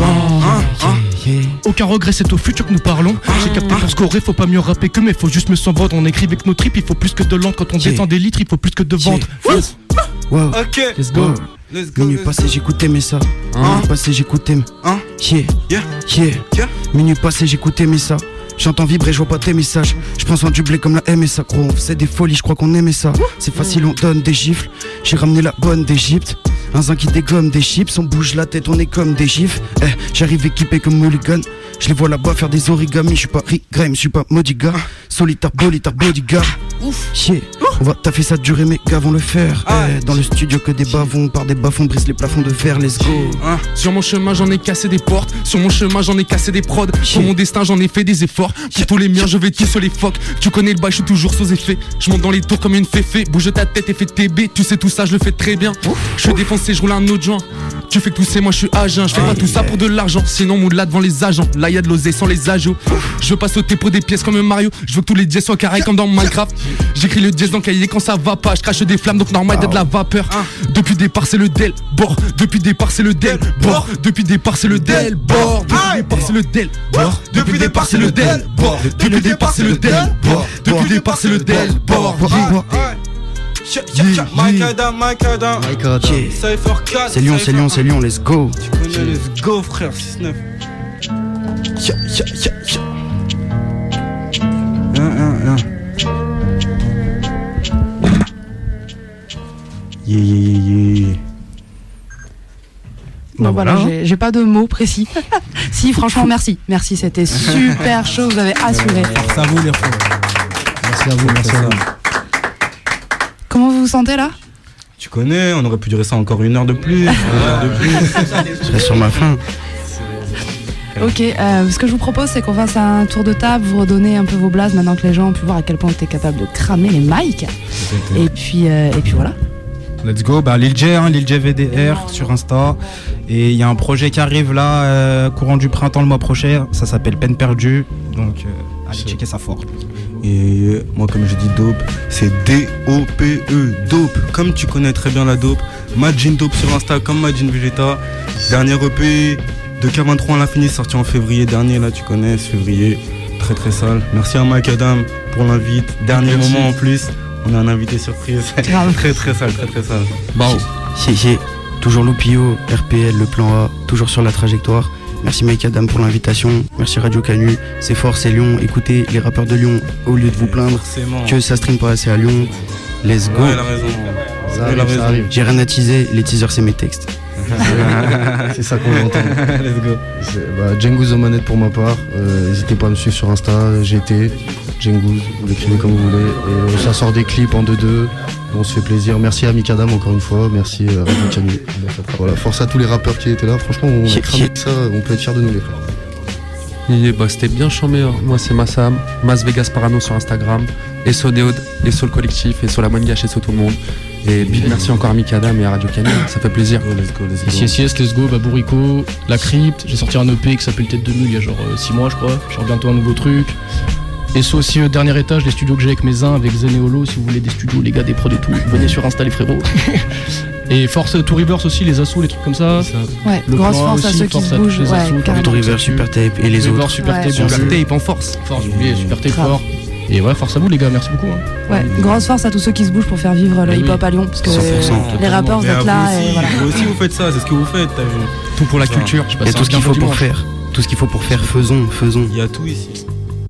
Aucun regret, c'est au futur que nous parlons. J'ai capté pour scorer, faut pas mieux rapper que mais faut juste me s'envendre. On écrit avec nos tripes, il faut plus que de l'encre. Quand on Yeah. détend des litres, il faut plus que de ventre. Wow. Ok. Let's go. Wow. Let's go, Minuit let's passé, go. j'écoutais mais ça. Hein Minuit passé, j'écoutais. Hein Yeah. Yeah. Yeah. Yeah. Minuit passé, j'écoutais mais ça. J'entends vibrer, je vois pas tes messages. Je prends soin du blé comme la MSA, gros. On faisait des folies, je crois qu'on aimait ça. C'est facile, on donne des gifles. J'ai ramené la bonne d'Égypte. Un zin qui dégomme des chips, on bouge la tête, on est comme des gifs. Eh, j'arrive équipé comme Mulligan. Je les vois là-bas faire des origamis. Je suis pas Rick Grimes, je suis pas maudit gars. Solitaire, bolitaire, bodyguard. Yeah. On va taffer ça durer, gars vont le faire. Eh, dans le studio que des bavons, par des bafons, brise les plafonds de verre, let's go. Sur mon chemin, j'en ai cassé des portes. Sur mon chemin, j'en ai cassé des prods. Sur mon destin, j'en ai fait des efforts. Pour tous les miens, je vais tous les phoques. Tu connais le bail, je suis toujours sous effet. Je monte dans les tours comme une féfé. Bouge ta tête et fais TB. Tu sais tout ça, je le fais très bien. Je suis défoncé, je roule un autre joint. Tu fais que tousser, moi je suis agent. Je fais pas tout ça pour de l'argent. Sinon, moule là devant les agents. Là, y a de l'osé sans les agios. Je veux pas sauter pour des pièces comme un Mario. Je veux que tous les dièses soient carrés comme dans Minecraft. J'écris le dièse dans le cahier quand ça va pas. Je crache des flammes, donc normal, y a de la vapeur. Depuis le départ, c'est le del. Bord. Depuis le départ, c'est le del. Bord. Depuis le départ, c'est le del. Bord. Depuis le départ, c'est le del. Bord. Depuis le départ, c'est le del. Bord. Depuis le départ, c'est le del. Bord. Depuis le départ, c'est le del. Bord. Mike Adam, Mike Adam. Mike Adam. Yeah. Cypher 4. C'est Lyon, c'est Lyon, c'est Lyon, let's go. Tu connais, let's go frère, 6-9. Ya, ya, ya, ya. Hein, hein, hein. Yeah, yeah, yeah, yeah. Bon, voilà, j'ai- j'ai pas de mots précis. si, franchement, merci. Merci, c'était super chaud, vous avez assuré. Merci à vous les frères. Merci à vous, merci à vous. Comment vous vous sentez là? Tu connais, on aurait pu durer ça encore une heure de plus. une heure de plus. Je reste sur ma faim. Ok, euh, ce que je vous propose, c'est qu'on fasse un tour de table, vous redonner un peu vos blazes maintenant que les gens ont pu voir à quel point tu es capable de cramer les mics. Et puis, euh, et puis voilà. Let's go, bah, Lil J, hein, Lil J VDR sur Insta. Et il y a un projet qui arrive là, euh, courant du printemps le mois prochain. Ça s'appelle Peine perdue. Donc euh, allez checker ça fort. Et moi, comme je dis dope, c'est D-O-P-E, dope. Comme tu connais très bien la dope. Majin Dope sur Insta, comme Majin Vegeta. Dernier EP de K23 à l'infini, sorti en février dernier, là, tu connais, février. Très très sale. Merci à Mike Adam pour l'invite. Dernier Merci. moment en plus. On a un invité surprise. Très très sale, très très sale. Si, si. Toujours Loupio, RPL, le plan A, toujours sur la trajectoire. Merci Mike Adam pour l'invitation. Merci Radio Canu. C'est fort, c'est Lyon. Écoutez les rappeurs de Lyon au lieu de vous plaindre Forcément. que ça stream pas assez à Lyon. Let's go. Ouais, raison. Ça arrive, raison. ça arrive. J'ai rien à teaser, les teasers c'est mes textes. C'est ça qu'on veut entendre. Let's go. C'est- Bah, Django The Manette pour ma part. Euh, N'hésitez pas à me suivre sur Insta, GT. Jengouz, vous l'écrivez comme vous voulez. Et euh, ça sort des clips en 2-2. On se fait plaisir. Merci à Mikadam encore une fois. Merci euh, à Radio Canu. Voilà, force à tous les rappeurs qui étaient là. Franchement, on a cramé ça. On peut être fiers de nous les frères. Et bah, c'était bien chambé. hein. Moi, c'est Massam, Mas Vegas Parano sur Instagram, et Deod, et le collectif, et la Moine et tout le monde. Et big merci encore à Mikadam et à Radio Canu. Ça fait plaisir. Ici SIS, Let's Go, Babourico, La Crypte. J'ai sorti un EP qui s'appelle Tête de Mule il y a genre 6 mois, je crois. Je sors bientôt un nouveau truc. Et c'est aussi euh, dernier étage, les studios que j'ai avec mes uns, avec Zen et Holo. Si vous voulez des studios, les gars, des prods et tout, venez sur Insta, les frérots. et Force to Reverse aussi, les assos, les trucs comme ça. Ouais, Le grosse force à aussi, ceux qui force se à tous bougent. les Ouais, les River, Super Tape et les River, autres. Super Ouais, Tape, Super. Tape en force. Force, j'ai oublié, Super Tape Grave. fort. Et ouais, force à vous les gars, merci beaucoup. hein. Ouais, grosse force à tous ceux qui se bougent pour faire vivre le oui. hip-hop à Lyon. Parce que 100%, les rappeurs, vous êtes là. vous Et aussi, voilà. vous aussi vous faites ça, c'est ce que vous faites, Tout pour la Ça. culture. Je Il y a tout ce qu'il faut pour faire. Tout ce qu'il faut pour faire, faisons, faisons. Il y a tout ici.